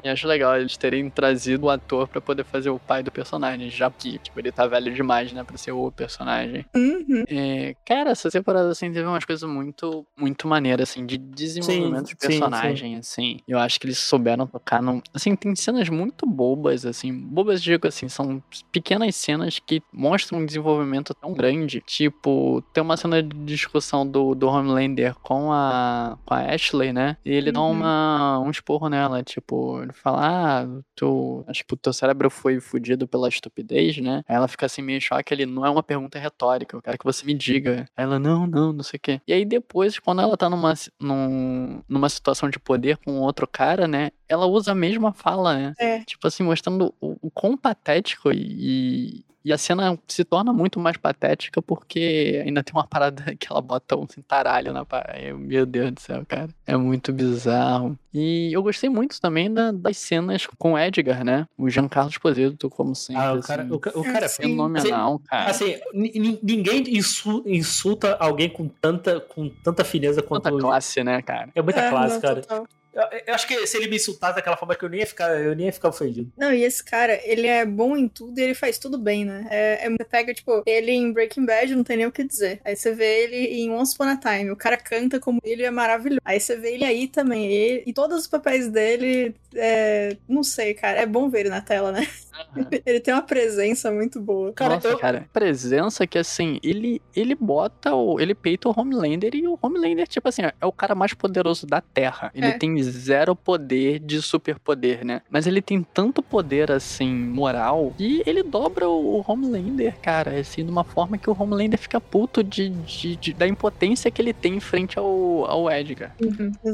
E acho legal eles terem trazido o ator pra poder fazer o pai do personagem, já que, tipo, ele tá velho demais, né, pra ser o personagem. Uhum. É, cara, essa temporada, assim, teve umas coisas muito, muito maneiras, assim, de desenvolvimento Sim, de personagem, assim. Eu acho que eles souberam tocar num... Assim, tem cenas muito bobas, assim, bobas, digo assim, são pequenas cenas que mostram um desenvolvimento tão grande. Tipo, tem uma cena de discussão do, do Homelander com a, com a Ashley, né? E ele dá Uhum. uma, um esporro nela, tipo, ele fala, ah, tu, acho que o teu cérebro foi fudido pela estupidez, né? Aí ela fica assim meio em choque, ele não é uma pergunta retórica, eu quero que você me diga. Aí ela, não, não, não sei o quê. E aí depois, quando ela tá numa, num, numa situação de poder com outro cara, né? Ela usa a mesma fala, né? É. Tipo assim, mostrando o, o quão patético e, e a cena se torna muito mais patética porque ainda tem uma parada que ela bota um cintaralho na parede. Meu Deus do céu, cara. É muito bizarro. E eu gostei muito também da- das cenas com o Edgar, né? O Giancarlo Esposito, como sempre. Ah, o cara, assim, o, o cara é fenomenal, cara. Assim, ni- ni- ninguém insu- insulta alguém com tanta, com tanta fineza quanto. Tanta classe, né, cara? É muita É, classe, não, cara. total. Eu, eu acho que se ele me insultasse daquela forma que eu nem ia ficar, eu nem ia ficar ofendido. Não, e esse cara, ele é bom em tudo e ele faz tudo bem, né? É, é- você pega, tipo, ele em Breaking Bad, não tem nem o que dizer. Aí você vê ele em Once Upon a Time, o cara canta como ele é maravilhoso. Aí você vê ele aí também, ele, e todos os papéis dele, é, não sei, cara, é bom ver ele na tela, né? Ele tem uma presença muito boa. Cara, Nossa, eu- cara, presença que assim, ele ele bota o. Ele peita o Homelander e o Homelander, tipo assim, é o cara mais poderoso da Terra. Ele É. tem zero poder de superpoder, né? Mas ele tem tanto poder, assim, moral, e ele dobra o Homelander, cara, assim, de uma forma que o Homelander fica puto de, de- de- da impotência que ele tem em frente ao, ao Edgar. Uhum. É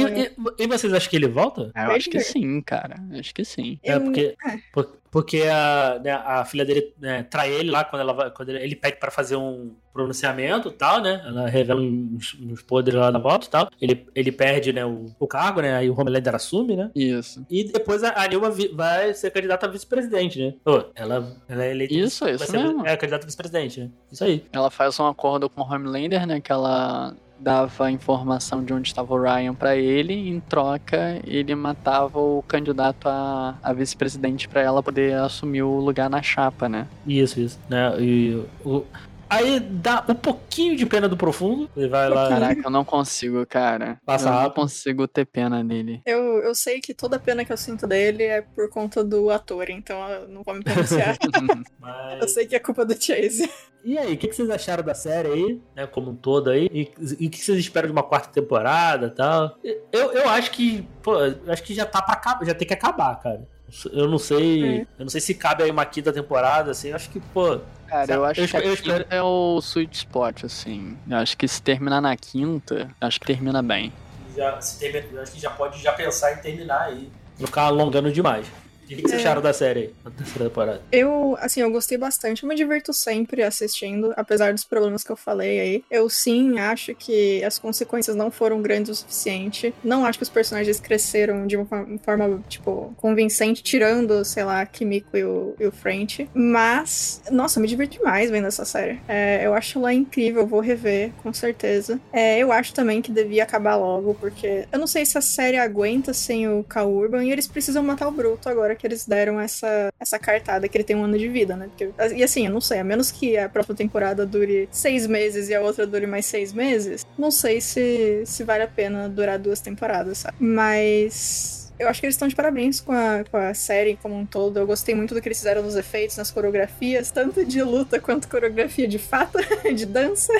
E, legal. e- e vocês acham que ele volta? Ah, eu acho que Edgar? sim, cara. Acho que sim. É, porque, por- porque a, né, a filha dele né, trai ele lá quando, ela vai, quando ele, ele pede pra fazer um pronunciamento e tal, né? Ela revela uns, uns poderes lá da volta e tal. Ele, ele perde né, o, o cargo, né? Aí o Homelander assume, né? Isso. E depois a, a Nilma vai ser candidata a vice-presidente, né? Pô, ela, ela é eleita. Isso, vai isso ser, mesmo. É, candidata a vice-presidente, né? Isso aí. Ela faz um acordo com o Homelander, né? Que ela dava informação de onde estava o Ryan pra ele, em troca ele matava o candidato a, a vice-presidente pra ela poder assumir o lugar na chapa, né? Isso, isso. Né? E o, Aí dá um pouquinho de pena do profundo. Ele vai lá. Caraca, eu não consigo, cara. Passa eu não consigo ter pena dele. Eu, eu sei que toda a pena que eu sinto dele é por conta do ator, então eu não vou me pronunciar. Mas- eu sei que é culpa do Chase. E aí, o que, que vocês acharam da série aí, né, como um todo aí? E, o que vocês esperam de uma quarta temporada e tal? Eu, eu acho que, pô, eu acho que já tá para acabar, já tem que acabar, cara. Eu não sei, É. eu não sei se cabe aí uma quinta temporada, assim, eu acho que, pô, Cara, eu acho Eu que eu espero- é o sweet spot, assim. Eu acho que se terminar na quinta, acho que termina bem. já, se eu acho que já pode já pensar em terminar aí, não ficar alongando demais. E o que, que vocês É. acharam da série na terceira temporada? Eu, assim, eu gostei bastante. Eu me divirto sempre assistindo, apesar dos problemas que eu falei aí. Eu sim acho que as consequências não foram grandes o suficiente. Não acho que os personagens cresceram de uma forma- tipo, convincente, tirando, sei lá, Kimiko e o, e o French. Mas, nossa, eu me divirto demais vendo essa série. É, eu acho ela incrível, vou rever, com certeza. É, eu acho também que devia acabar logo, porque eu não sei se a série aguenta sem o Cal Urban e eles precisam matar o Bruto agora que eles deram essa, essa cartada que ele tem um ano de vida, né? Porque, e assim, eu não sei, a menos que a próxima temporada dure seis meses e a outra dure mais seis meses, não sei se, se vale a pena durar duas temporadas, sabe? Mas. Eu acho que eles estão de parabéns com a, com a série como um todo. Eu gostei muito do que eles fizeram nos efeitos, nas coreografias, tanto de luta quanto coreografia de fato, de dança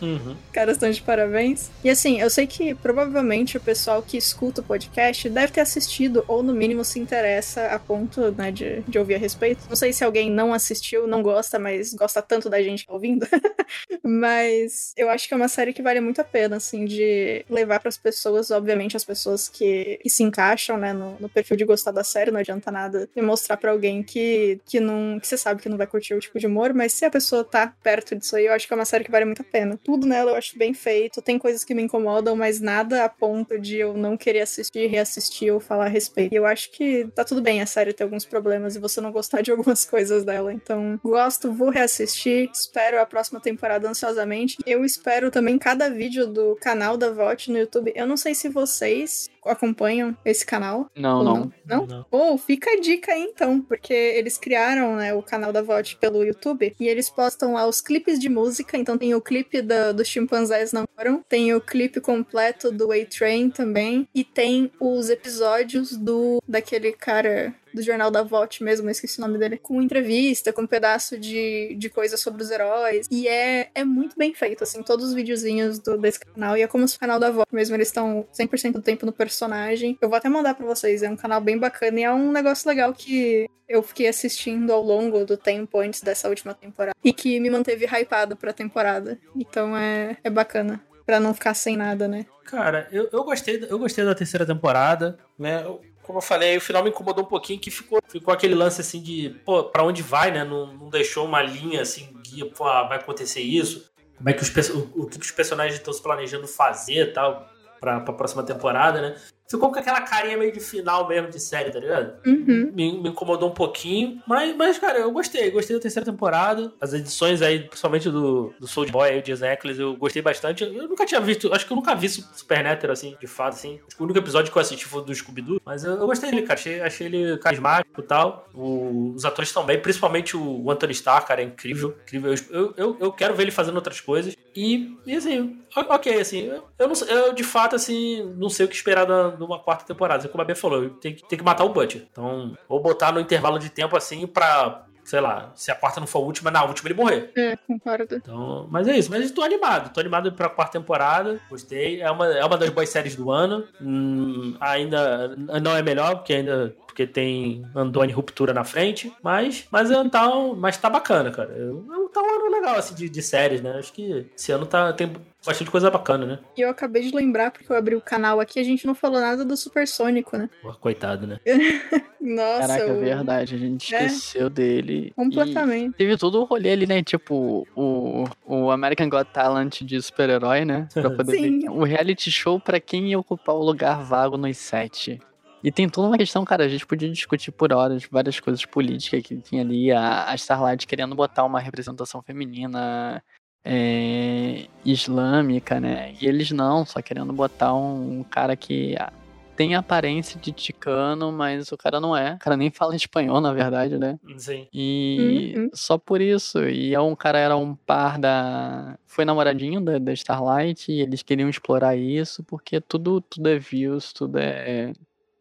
Uhum. caras estão de parabéns. E assim, eu sei que provavelmente o pessoal que escuta o podcast deve ter assistido, ou no mínimo se interessa a ponto né, de, de ouvir a respeito. Não sei se alguém não assistiu, não gosta, mas gosta tanto da gente tá ouvindo. mas eu acho que é uma série que vale muito a pena, assim, de levar para as pessoas, obviamente, as pessoas que, que se encaixam, né, no, no perfil de gostar da série, não adianta nada mostrar para alguém que, que não. que você sabe que não vai curtir o tipo de humor, mas se a pessoa tá perto disso aí, eu acho que é uma série que vale muito a pena. Tudo nela eu acho bem feito, tem coisas que me incomodam, mas nada a ponto de eu não querer assistir, reassistir ou falar a respeito. E eu acho que tá tudo bem a série ter alguns problemas e você não gostar de algumas coisas dela. Então, gosto, vou reassistir, espero a próxima temporada ansiosamente. Eu espero também cada vídeo do canal da VOT no YouTube. Eu não sei se vocês acompanham esse canal. Não, ou não. Não? Não. Pô, fica a dica aí então, porque eles criaram né, o canal da VOT pelo YouTube e eles postam lá os clipes de música. Então tem o clipe da, dos chimpanzés namoram, tem o clipe completo do A-Train também, e tem os episódios do daquele cara do jornal da VOT mesmo, eu esqueci o nome dele, com entrevista, com um pedaço de, de coisa sobre os heróis. E é, é muito bem feito, assim, todos os videozinhos do, desse canal. E é como se o canal da VOT mesmo, eles estão 100% do tempo no personagem. Eu vou até mandar pra vocês, é um canal bem bacana e é um negócio legal que eu fiquei assistindo ao longo do tempo antes dessa última temporada. E que me manteve hypado pra temporada. Então é, é bacana. Pra não ficar sem nada, né? Cara, eu, eu, gostei, eu gostei da terceira temporada, né? Eu- como eu falei, o final me incomodou um pouquinho, que ficou, ficou aquele lance assim de, pô, pra onde vai, né? Não, não deixou uma linha assim, guia, pô, ah, vai acontecer isso. Como é que os, o, o que os personagens estão se planejando fazer tal, pra, pra próxima temporada, né? Ficou com aquela carinha meio de final mesmo de série, tá ligado? Uhum. me, me incomodou um pouquinho, mas, mas, cara, eu gostei, gostei da terceira temporada. As edições aí, principalmente do, do Soul Boy e o Jason Ackles, eu gostei bastante. Eu nunca tinha visto, acho que eu nunca vi Su- Supernatural, assim, de fato, assim. Acho que o único episódio que eu assisti foi do Scooby-Doo, mas eu, eu gostei dele, cara. Achei, achei ele carismático e tal. O- os atores bem, principalmente o Anthony Starr, cara, é incrível. incrível. Eu, eu, eu quero ver ele fazendo outras coisas. E, e assim, ok, assim, eu, eu, não, eu de fato, assim, não sei o que esperar da, de uma quarta temporada. Como a Bia falou, tem, que- tem que matar o Butcher. Então, ou botar no intervalo de tempo assim pra, sei lá, se a quarta não for a última, na última ele morrer. É, concordo. Então, mas é isso. Mas tô animado. Tô animado pra quarta temporada. Gostei. É uma, é uma das boas séries do ano. Hum, ainda não é melhor, porque ainda porque tem Andoni Ruptura na frente. Mas, mas, é, tá, mas tá bacana, cara. Tá um ano legal, assim, de, de séries, né? Acho que esse ano tá, tem bastante coisa bacana, né? E eu acabei de lembrar, porque eu abri o canal aqui, a gente não falou nada do Supersônico, né? Pô, Coitado, né? Nossa, Caraca, é o- verdade, a gente É. esqueceu dele. Completamente. teve todo o rolê ali, né? Tipo, o, o American Got Talent de super-herói, né? Pra poder Sim. ver o reality show pra quem ia ocupar o lugar vago nos sete. E tem toda uma questão, cara, a gente podia discutir por horas várias coisas políticas que tinha ali, a, a Starlight querendo botar uma representação feminina é, islâmica, né? E eles não, só querendo botar um cara que ah, tem aparência de ticano, mas o cara não é. O cara nem fala espanhol, na verdade, né? Sim. E Uhum. só por isso. E é um cara era um par da. Foi namoradinho da, da Starlight e eles queriam explorar isso, porque tudo, tudo é views, tudo é.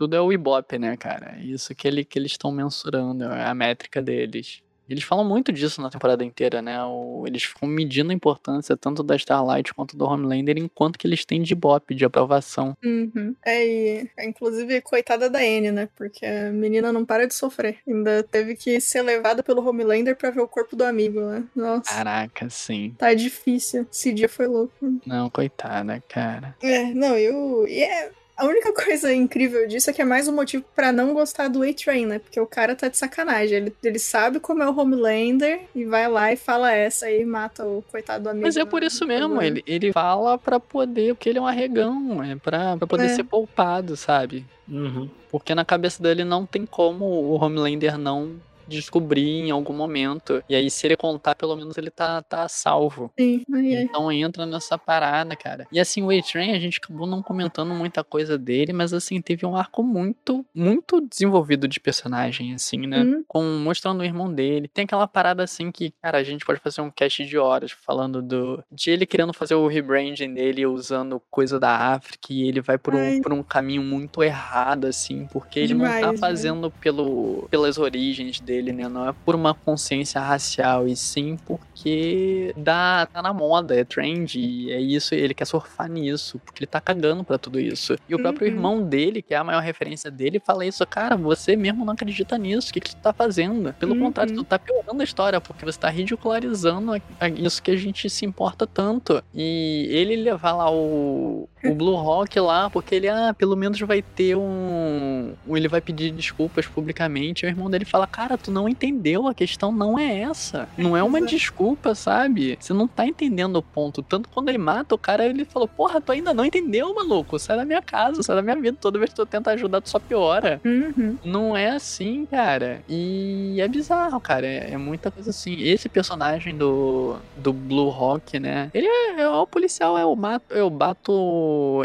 Tudo é o Ibope, né, cara? Isso que, ele, que eles estão mensurando, é a métrica deles. Eles falam muito disso na temporada inteira, né? O- eles ficam medindo a importância tanto da Starlight quanto do Homelander enquanto que eles têm de Ibope, de aprovação. Uhum. É, e, inclusive, coitada da Anne, né? Porque a menina não para de sofrer. Ainda teve que ser levada pelo Homelander pra ver o corpo do amigo, né? Nossa, Caraca, sim. tá difícil. Esse dia foi louco. Não, coitada, cara. É, não, eu. E é. A única coisa incrível disso é que é mais um motivo pra não gostar do A-Train, né? Porque o cara tá de sacanagem. Ele, ele sabe como é o Homelander e vai lá e fala essa e mata o coitado do amigo. Mas é por isso mesmo, ele, ele fala pra poder, porque ele é um arregão, é pra, pra poder É. ser poupado, sabe? Uhum. Porque na cabeça dele não tem como o Homelander não descobrir em algum momento. E aí, se ele contar, pelo menos ele tá, tá salvo. Sim, aí é. Então entra nessa parada, cara. E assim, o A-Train, a gente acabou não comentando muita coisa dele, mas assim, teve um arco muito, muito desenvolvido de personagem, assim, né? Hum. Com, mostrando o irmão dele. Tem aquela parada assim que, cara, a gente pode fazer um cast de horas falando do. De ele querendo fazer o rebranding dele usando coisa da África e ele vai por um, Ai. por um caminho muito errado, assim, porque ele não tá Demais, né? fazendo pelo, pelas origens dele, né? Não é por uma consciência racial, e sim porque dá, tá na moda, é trend, e é isso, ele quer surfar nisso, porque ele tá cagando pra tudo isso. E o próprio Uhum. irmão dele, que é a maior referência dele, fala isso, cara, você mesmo não acredita nisso, o que, que tu tá fazendo? Pelo Uhum. contrário, tu tá piorando a história, porque você tá ridicularizando isso que a gente se importa tanto. E ele levar lá o, o Blue Rock lá, porque ele, ah, pelo menos vai ter um. Ele vai pedir desculpas publicamente. E o irmão dele fala, cara, tu não entendeu, a questão não é essa. Não é uma Exato. desculpa, sabe? Você não tá entendendo o ponto. Tanto quando ele mata o cara, ele falou, porra, tu ainda não entendeu, maluco. Sai da minha casa, sai da minha vida. Toda vez que tu tenta ajudar, tu só piora. Uhum. Não é assim, cara. E é bizarro, cara. É, é muita coisa assim. Esse personagem do, do Blue Rock, né? Ele é, é o policial, é o mato, eu bato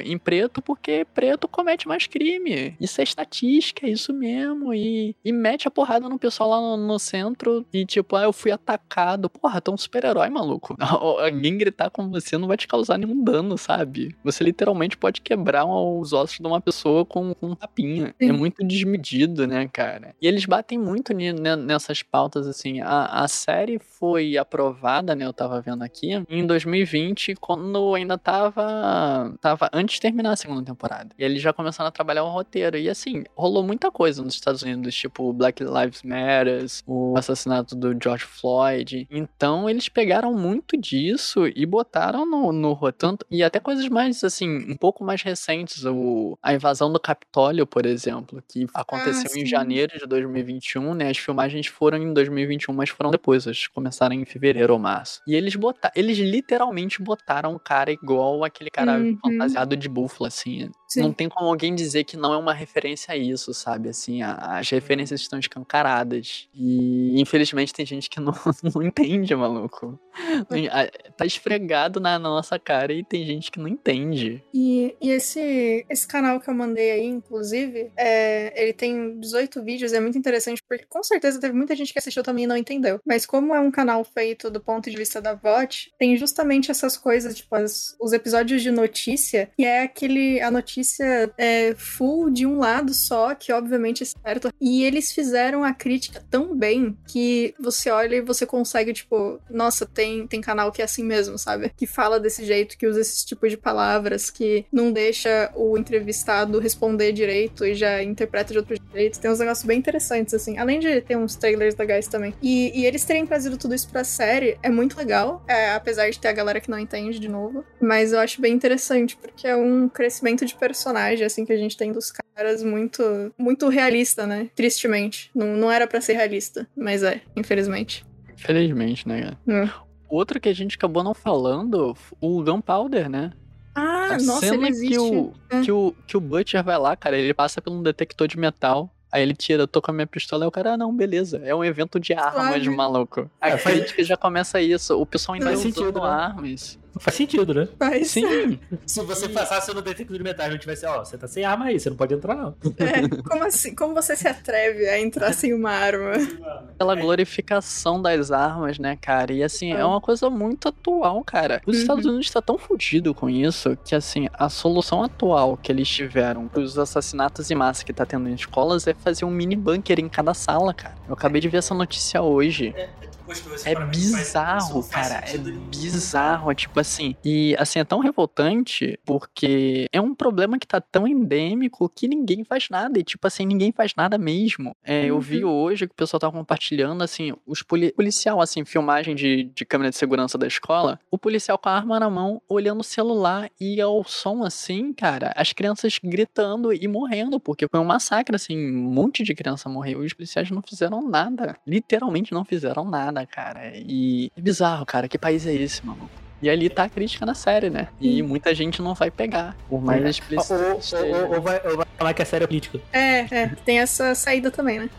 em preto porque preto comete mais crime. Isso é estatística, é isso mesmo. E, e mete a porrada no pessoal lá no, no centro e tipo, ah, eu fui atacado. Porra, tu é um super-herói, maluco. Alguém gritar com você não vai te causar nenhum dano, sabe? Você literalmente pode quebrar os ossos de uma pessoa com, com um tapinha. É muito desmedido, né, cara? E eles batem muito nessas pautas, assim. A, a série foi aprovada, né? Eu tava vendo aqui, em 2020, quando ainda tava. tava antes de terminar a segunda temporada. E eles já começaram a trabalhar o roteiro. E assim, rolou muita coisa nos Estados Unidos, tipo Black Lives Matter, o assassinato do George Floyd. Então eles pegaram muito disso e botaram no, no roteiro. E até coisas mais, assim, um pouco mais recentes. O, a invasão do Capitólio, por exemplo, que aconteceu em sim. janeiro de 2021, né? As filmagens foram em 2021, mas foram depois. As começaram em fevereiro ou março. E eles botaram. Eles literalmente botaram um cara igual aquele cara Uhum. Fantasiado de búfalo, assim. Sim. Não tem como alguém dizer que não é uma referência a isso, sabe? Assim, as referências estão escancaradas. E infelizmente tem gente que não, não entende, maluco. Tá esfregado na, na nossa cara e tem gente que não entende. E, e esse, esse canal que eu mandei aí, inclusive, é, ele tem 18 vídeos, é muito interessante, porque com certeza teve muita gente que assistiu também e não entendeu. Mas como é um canal feito do ponto de vista da VOT, tem justamente essas coisas, tipo, as- os episódios de notícia, que é aquele, a notícia é, full de um lado só, que obviamente é certo. E eles fizeram a crítica tão bem que você olha e você consegue, tipo, nossa, tem, tem canal que é assim mesmo, sabe? Que fala desse jeito, que usa esse tipo de palavras, que não deixa o entrevistado responder direito e já interpreta de outro jeito. Tem uns negócios bem interessantes, assim. Além de ter uns trailers legais também. E, e eles terem trazido tudo isso pra série é muito legal, é, apesar de ter a galera que não entende de novo. Mas eu acho bem interessante, porque é um crescimento de personagem, assim, que a gente tem dos caras muito, muito realista, né? Tristemente. Não, não era pra ser realista, mas é, infelizmente. Infelizmente, né, cara? Hum. Outro que a gente acabou não falando, o Gunpowder, né? Ah, a nossa, cena ele existe. que o, É. que, o, que o Butcher vai lá, cara, ele passa por um detector de metal. Aí ele tira, eu tô com a minha pistola, e o cara, ah, não, beleza. É um evento de armas, Suave. maluco. A É, crítica já começa isso. O pessoal ainda Faz usando sentido, né? armas. Faz sentido, né? Mas, Sim, Se você passasse no detector de metais e não tivesse, ó, você tá sem arma aí, você não pode entrar, não. é, como assim? Como você se atreve a entrar sem uma arma? aquela glorificação das armas, né, cara? E assim, é uma coisa muito atual, cara. Os Uhum. Estados Unidos tá tão fudido com isso que, assim, a solução atual que eles tiveram pros assassinatos em massa que tá tendo em escolas é fazer um mini bunker em cada sala, cara. Eu acabei de ver essa notícia hoje. É bizarro, cara. É bizarro, tipo assim. E assim, é tão revoltante porque é um problema que tá tão endêmico que ninguém faz nada. E, tipo assim, ninguém faz nada mesmo. É, Eu vi hoje que o pessoal tava compartilhando, assim, os poli policial, assim, filmagem de, de câmera de segurança da escola. O policial com a arma na mão, olhando o celular e ao som, assim, cara, as crianças gritando e morrendo, porque foi um massacre, assim, um monte de criança morreu e os policiais não fizeram nada. Literalmente não fizeram nada, cara. E é bizarro, cara. Que país é esse, mano? E ali tá a crítica na série, né? E muita gente não vai pegar. Por mais Ou, explícito ou- ou- vai, ou vai falar que é série política. É, é, tem essa saída também, né?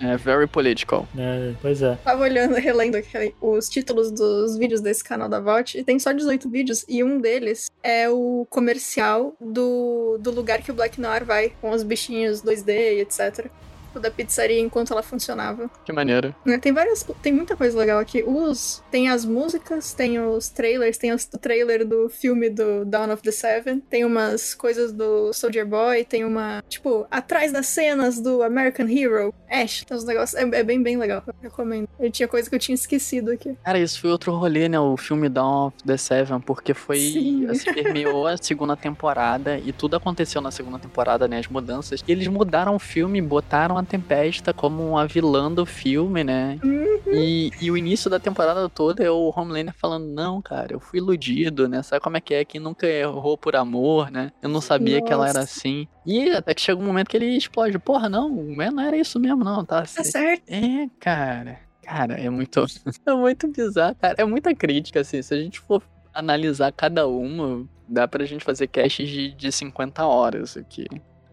É very political. É, pois é. Tava olhando, relendo aqui os títulos dos vídeos desse canal da Vault, e tem só 18 vídeos, e um deles é o comercial do, do lugar que o Black Noir vai, com os bichinhos 2D e etc. Tipo, Da pizzaria enquanto ela funcionava. Que maneiro. Né, Tem várias. Tem muita coisa legal aqui. Os. Tem as músicas, tem os trailers, tem os- o trailer do filme do Dawn of the Seven, tem umas coisas do Soldier Boy, tem uma. Tipo, atrás das cenas do American Hero. Ash, tem uns negócios. É, é bem, bem legal. Eu recomendo. Eu tinha coisa que eu tinha esquecido aqui. Cara, isso foi outro rolê, né? O filme Dawn of the Seven, porque foi. Sim. Assim, permeou a segunda temporada e tudo aconteceu na segunda temporada, né? As mudanças. E eles mudaram o filme, botaram a Tempesta como uma vilã do filme, né? E, e o início da temporada toda é o Homelander falando: Não, cara, eu fui iludido, né? Sabe como é que é? Quem nunca errou por amor, né? Eu não sabia que ela era Nossa. assim. E até que chega um momento que ele explode: Porra, não, não era isso mesmo, não, tá? Tá certo. É, cara. Cara, é muito. É muito bizarro, cara. É muita crítica, assim. Se a gente for analisar cada uma, dá pra gente fazer casts de, de 50 horas aqui.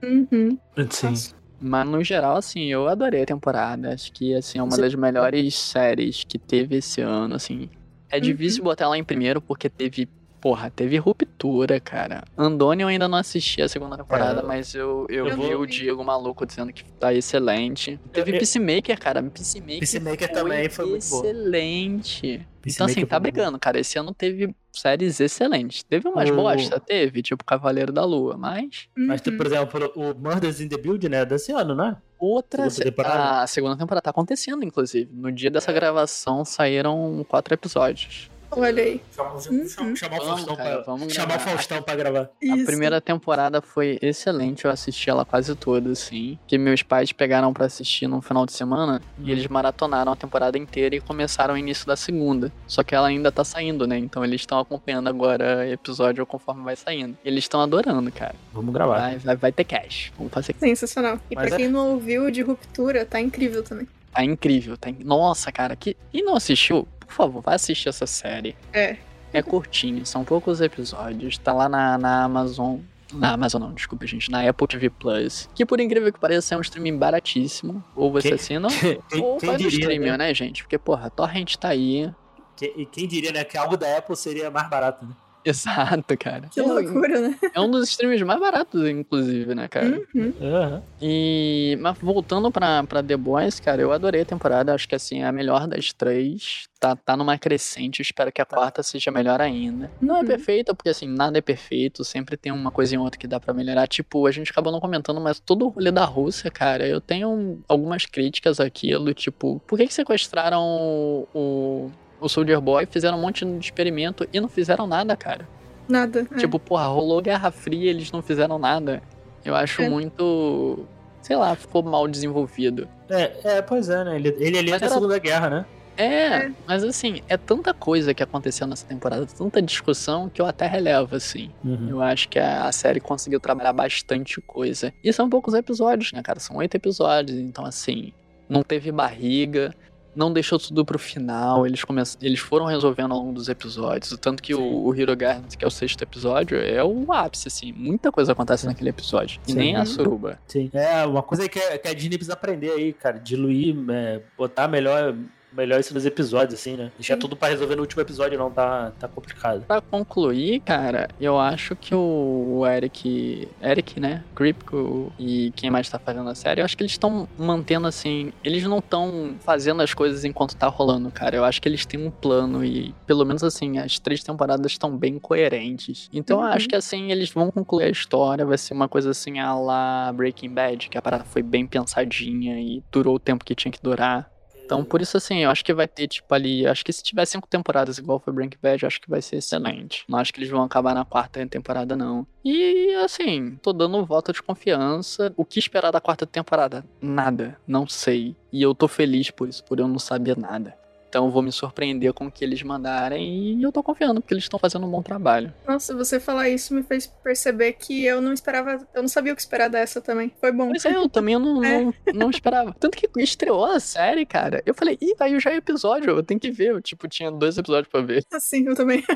Uhum. Sim. Mas no geral, assim, eu adorei a temporada. Acho que, assim, é uma Sim. das melhores séries que teve esse ano, assim. É Uhum. difícil botar ela em primeiro porque teve. Porra, teve ruptura, cara. Andoni eu ainda não assisti a segunda temporada, É, mas eu, eu, eu vi não o. Diego maluco dizendo que tá excelente. Teve eu- Peacemaker, cara. Peacemaker, Peacemaker também foi muito excelente. Então, Peacemaker assim, tá foi brigando, cara. Esse ano teve séries excelentes. Teve umas O- bosta, teve, tipo Cavaleiro da Lua, mas. Mas, Uhum. por exemplo, o Murders in the Build, né? Desse ano, né? Outra. Segunda temporada. A segunda temporada tá acontecendo, inclusive. No dia dessa gravação saíram quatro episódios. Olha aí. Chamar, Uhum. o Vamos, Faustão, pra, gravar. Faustão pra gravar. A primeira temporada foi excelente, eu assisti ela quase toda, assim. Que meus pais pegaram pra assistir no final de semana e eles maratonaram a temporada inteira e começaram o início da segunda. Só que ela ainda tá saindo, né? Então eles estão acompanhando agora episódio conforme vai saindo. E eles estão adorando, cara. Vamos gravar. Vai, vai, vai ter cash. Vamos fazer. Sensacional. E Mas pra é- quem não ouviu de ruptura, tá incrível também. Tá incrível. Tá... in- Nossa, cara. Que... E não assistiu? Por favor, vai assistir essa série. É. É curtinho, são poucos episódios. Tá lá na, na Amazon. Na Amazon não, desculpa, gente. Na Apple TV Plus. Que por incrível que pareça é um streaming baratíssimo. Ou você Quem- assina, Quem, ou quem faz diria, streaming, né? né, gente? Porque, porra, Torrent tá aí. Que- e quem diria, né? Que algo da Apple seria mais barato, né? Exato, cara. Que loucura, né? É um dos streams mais baratos, inclusive, né, cara? Uhum. Aham. E. Mas voltando pra, pra The Boys, cara, eu adorei a temporada. Acho que assim, é a melhor das três. Tá, tá numa crescente. eu Espero que a quarta seja melhor ainda. Não é Uhum. perfeita, porque assim, nada é perfeito. Sempre tem uma coisa ou outra que dá pra melhorar. Tipo, a gente acabou não comentando, mas todo o rolê da Rússia, cara, eu tenho algumas críticas àquilo. Tipo, por que, que sequestraram o. o o Soldier Boy, fizeram um monte de experimento e não fizeram nada, cara. Nada. é. Tipo, porra, rolou Guerra Fria, eles não fizeram nada. Eu acho É. muito. Sei lá, ficou mal desenvolvido. É, é, pois é, né? Ele, ele ali é da era- Segunda Guerra, né? É, É. mas assim, é tanta coisa que aconteceu nessa temporada, tanta discussão que eu até relevo, assim. Uhum. Eu acho que a, a série conseguiu trabalhar bastante coisa. E são poucos episódios, né, cara? São oito episódios, então assim, não teve barriga. Não deixou tudo pro final, eles, come... eles foram resolvendo ao longo dos episódios. Tanto que Sim. o, o Hero Gardens, que é o sexto episódio, é o ápice, assim. Muita coisa acontece naquele episódio. E Sim. nem a suruba. Sim. É, uma coisa que a, que a Disney precisa aprender aí, cara. Diluir, é, botar melhor melhor isso nos episódios, assim, né? Deixar tudo pra resolver no último episódio não tá, tá complicado. Pra concluir, cara, eu acho que o, Eric. Eric, né? Kripko e quem mais tá fazendo a série, eu acho que eles estão mantendo assim. Eles não estão fazendo as coisas enquanto tá rolando, cara. Eu acho que eles têm um plano e, pelo menos assim, as três temporadas estão bem coerentes. Então eu Uhum. acho que assim, eles vão concluir a história. Vai ser uma coisa assim a la Breaking Bad, que a parada foi bem pensadinha e durou o tempo que tinha que durar. Então, por isso, assim, eu acho que vai ter, tipo, ali. Acho que se tiver cinco temporadas igual foi Breaking Bad, eu acho que vai ser excelente. Não acho que eles vão acabar na quarta temporada, não. E, assim, tô dando um voto de confiança. O que esperar da quarta temporada? Nada. Não sei. E eu tô feliz por isso, por eu não saber nada. Então, eu vou me surpreender com o que eles mandarem e eu tô confiando, porque eles estão fazendo um bom trabalho. Nossa, você falar isso me fez perceber que eu não esperava. Eu não sabia o que esperar dessa também. Foi bom. Mas é, eu também não, É. não, não esperava. Tanto que estreou a série, cara. Eu falei, ih, aí já é episódio, eu tenho que ver. Eu, tipo, tinha dois episódios pra ver. Assim, eu também.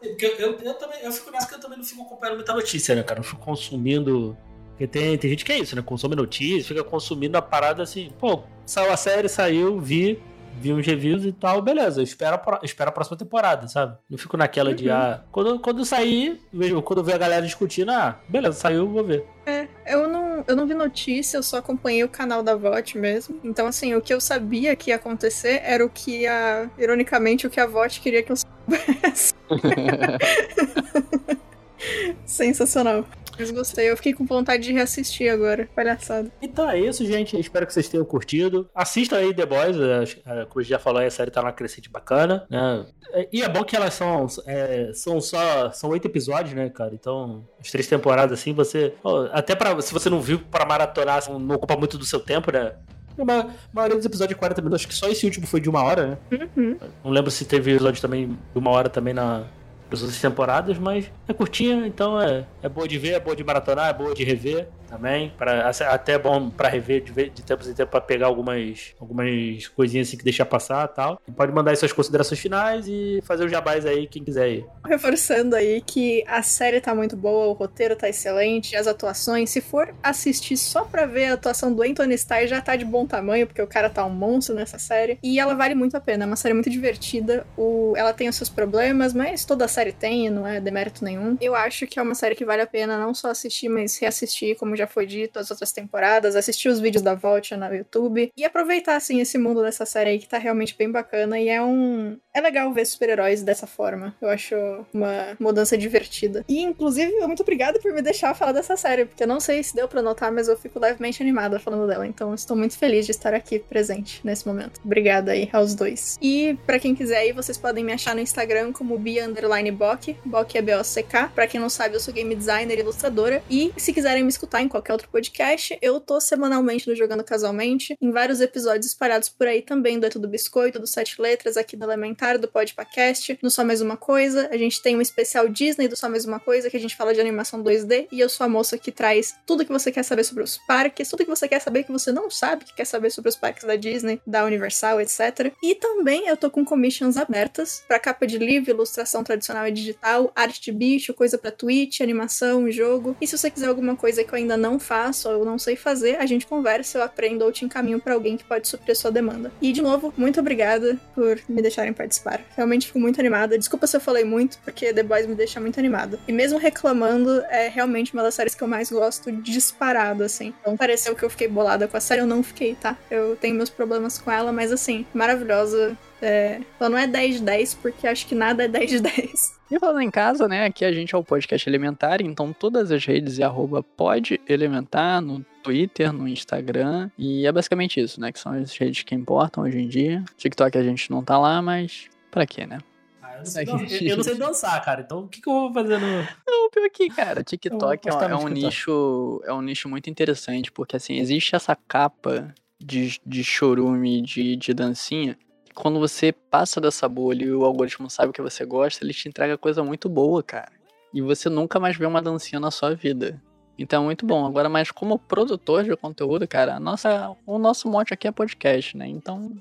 Eu, eu, eu também, eu fico nessa que eu também não fico acompanhando muita notícia, né, cara? Eu fico consumindo. Porque tem, tem gente que é isso, né? Consome notícia, fica consumindo a parada assim, pô, saiu a série, saiu, vi, vi uns reviews e tal, beleza, eu espero a, próxima temporada, sabe? Não fico naquela de, Uhum. ah, quando, quando sair, vejo, quando eu ver a galera discutindo, ah, beleza, saiu, vou ver. É, eu não, eu não vi notícia, eu só acompanhei o canal da VOT mesmo. Então, assim, o que eu sabia que ia acontecer era o que a. Ironicamente, o que a VOT queria que eu soubesse. Sensacional. Mas gostei, eu fiquei com vontade de reassistir agora. Palhaçada. Então é isso, gente. Espero que vocês tenham curtido. Assistam aí The Boys. acho- é, Como a gente já falou, a série tá numa crescente bacana. Né? É, E é bom que elas são, é, são só. São oito episódios, né, cara? Então, as três temporadas assim, você. Até pra, se você não viu pra maratonar, assim, não ocupa muito do seu tempo, né? A ma- maioria dos episódios de 40 minutos, acho que só esse último foi de uma hora, né? Uhum. Não lembro se teve episódio também de uma hora também na, nas outras temporadas, mas é curtinha, então é, é boa de ver, é boa de maratonar, é boa de rever também. Pra, até é bom pra rever de, de tempos em tempos pra pegar algumas, algumas coisinhas assim que deixar passar tal. E pode mandar aí suas considerações finais e fazer os jabás aí, quem quiser aí. Reforçando aí que a série tá muito boa, o roteiro tá excelente, as atuações. Se for assistir só pra ver a atuação do Anthony Starr, já tá de bom tamanho, porque o cara tá um monstro nessa série. E ela vale muito a pena, é uma série muito divertida. O... Ela tem os seus problemas, mas toda série tem, não é demérito nenhum. Eu acho que é uma série que vale a pena não só assistir, mas reassistir, como já foi dito, as outras temporadas, assistir os vídeos da Vault no YouTube e aproveitar, assim, esse mundo dessa série aí que tá realmente bem bacana e é um. É legal ver super-heróis dessa forma. Eu acho uma mudança divertida. E, inclusive, muito obrigada por me deixar falar dessa série, porque eu não sei se deu pra notar, mas eu fico levemente animada falando dela. Então, estou muito feliz de estar aqui presente nesse momento. Obrigada aí aos dois. E, pra quem quiser aí, vocês podem me achar no Instagram como Bia Underline Bock. Bock é B-O-C-K. Pra quem não sabe, eu sou game designer e ilustradora. E, se quiserem me escutar em qualquer outro podcast, eu tô semanalmente no Jogando Casualmente, em vários episódios espalhados por aí também do É Tudo Biscoito, do Sete Letras, aqui do Elementar, do Podpacast, no Só Mais Uma Coisa. A gente tem um especial Disney do Só Mais Uma Coisa, que a gente fala de animação 2D, e eu sou a moça que traz tudo que você quer saber sobre os parques, tudo que você quer saber que você não sabe que quer saber sobre os parques da Disney, da Universal, etc. E também eu tô com commissions abertas para capa de livro, ilustração tradicional e digital, arte de bicho, coisa pra Twitch, animação, jogo. E se você quiser alguma coisa que eu ainda não faço ou eu não sei fazer, a gente conversa, eu aprendo ou te encaminho pra alguém que pode suprir a sua demanda. E de novo, muito obrigada por me deixarem participar. Realmente fico muito animada. Desculpa se eu falei muito, porque The Boys me deixa muito animada. E mesmo reclamando, é realmente uma das séries que eu mais gosto disparado, assim. Então pareceu que eu fiquei bolada com a série, eu não fiquei, tá? Eu tenho meus problemas com ela, mas assim, maravilhosa. É... Ela não é 10 de 10, porque acho que nada é 10 de 10. E falando em casa, né? Aqui a gente é o podcast Elementar, então todas as redes é arroba podelementar, no Twitter, no Instagram. E é basicamente isso, né? Que são as redes que importam hoje em dia. TikTok a gente não tá lá, mas pra quê, né? Ah, eu, não sei, eu- não sei dançar, cara. Então o que, que eu vou fazer no. Não, pior que, cara, TikTok é, é um TikTok. nicho. É um nicho muito interessante, porque assim, existe essa capa de, de chorume, de, de dancinha. Quando você passa dessa bolha e o algoritmo sabe o que você gosta, ele te entrega coisa muito boa, cara. E você nunca mais vê uma dancinha na sua vida. Então é muito bom. Agora, mas como produtor de conteúdo, cara, nossa, o nosso mote aqui é podcast, né? Então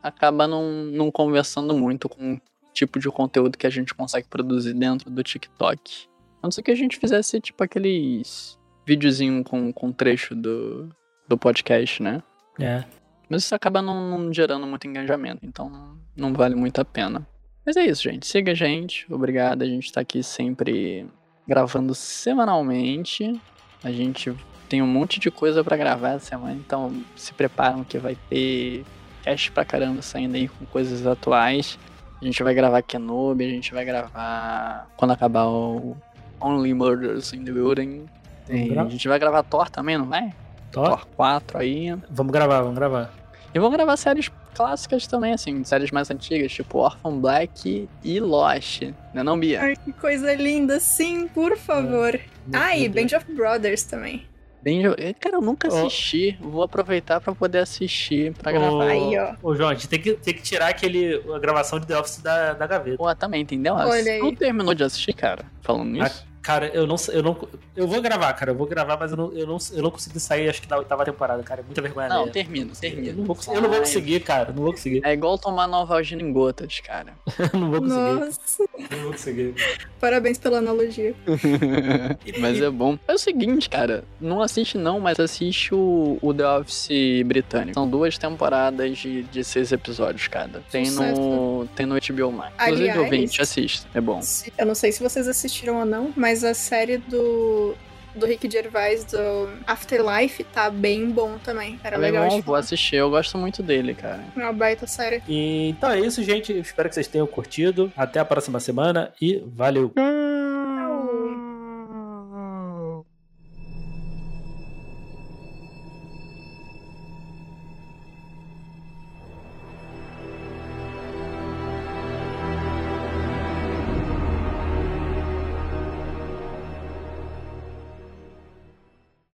acaba não, não conversando muito com o tipo de conteúdo que a gente consegue produzir dentro do TikTok. A não ser que a gente fizesse, tipo, aqueles videozinho com, com trecho do, do podcast, né? É. Mas isso acaba não, não gerando muito engajamento, então não vale muito a pena. Mas é isso, gente. Siga a gente. Obrigado. A gente tá aqui sempre gravando semanalmente. A gente tem um monte de coisa pra gravar essa semana, então se preparam que vai ter cast pra caramba saindo aí com coisas atuais. A gente vai gravar Kenobi, a gente vai gravar quando acabar o Only Murders in the Building. A gente vai gravar Thor também, não vai? Thor? Thor 4 aí. Vamos gravar, vamos gravar. E vamos gravar séries clássicas também, assim, séries mais antigas, tipo Orphan Black e Lost. Não é não, Bia? Ai, que coisa linda, sim, por favor. Ah, e Band of Brothers também. Bem, cara, eu nunca assisti. Vou aproveitar pra poder assistir, pra gravar. Ô, Aí, ó. Ô, João, a gente tem que, tem que tirar aquele, a gravação de The Office da, da gaveta. Pô, também, entendeu? Olha aí. Não terminou de assistir, cara, falando nisso. Cara, eu não sei- eu não eu vou gravar, cara, eu vou gravar, mas eu não, eu não, eu não consegui sair acho que da oitava temporada, cara, é muita vergonha. Não, alheia. termina, eu termina. não, vou, eu não vou conseguir, cara, não vou conseguir. É igual tomar Novalgina em gotas, cara. não vou conseguir. Nossa, Não vou conseguir. parabéns pela analogia. mas é bom. É o seguinte, cara. Não assiste não, mas assiste o, o The Office britânico. São duas temporadas de, de seis episódios cada. Tem no, tem no HBO Max. Inclusive, Aliás- ouvinte, assista. É bom. Eu não sei se vocês assistiram ou não, mas a série do, do Rick Gervais, do Afterlife, tá bem bom também. Era legal Alemão, de vou assistir. Eu gosto muito dele, cara. É uma baita série. E, então é isso, gente. Espero que vocês tenham curtido. Até a próxima semana e valeu. Tchau.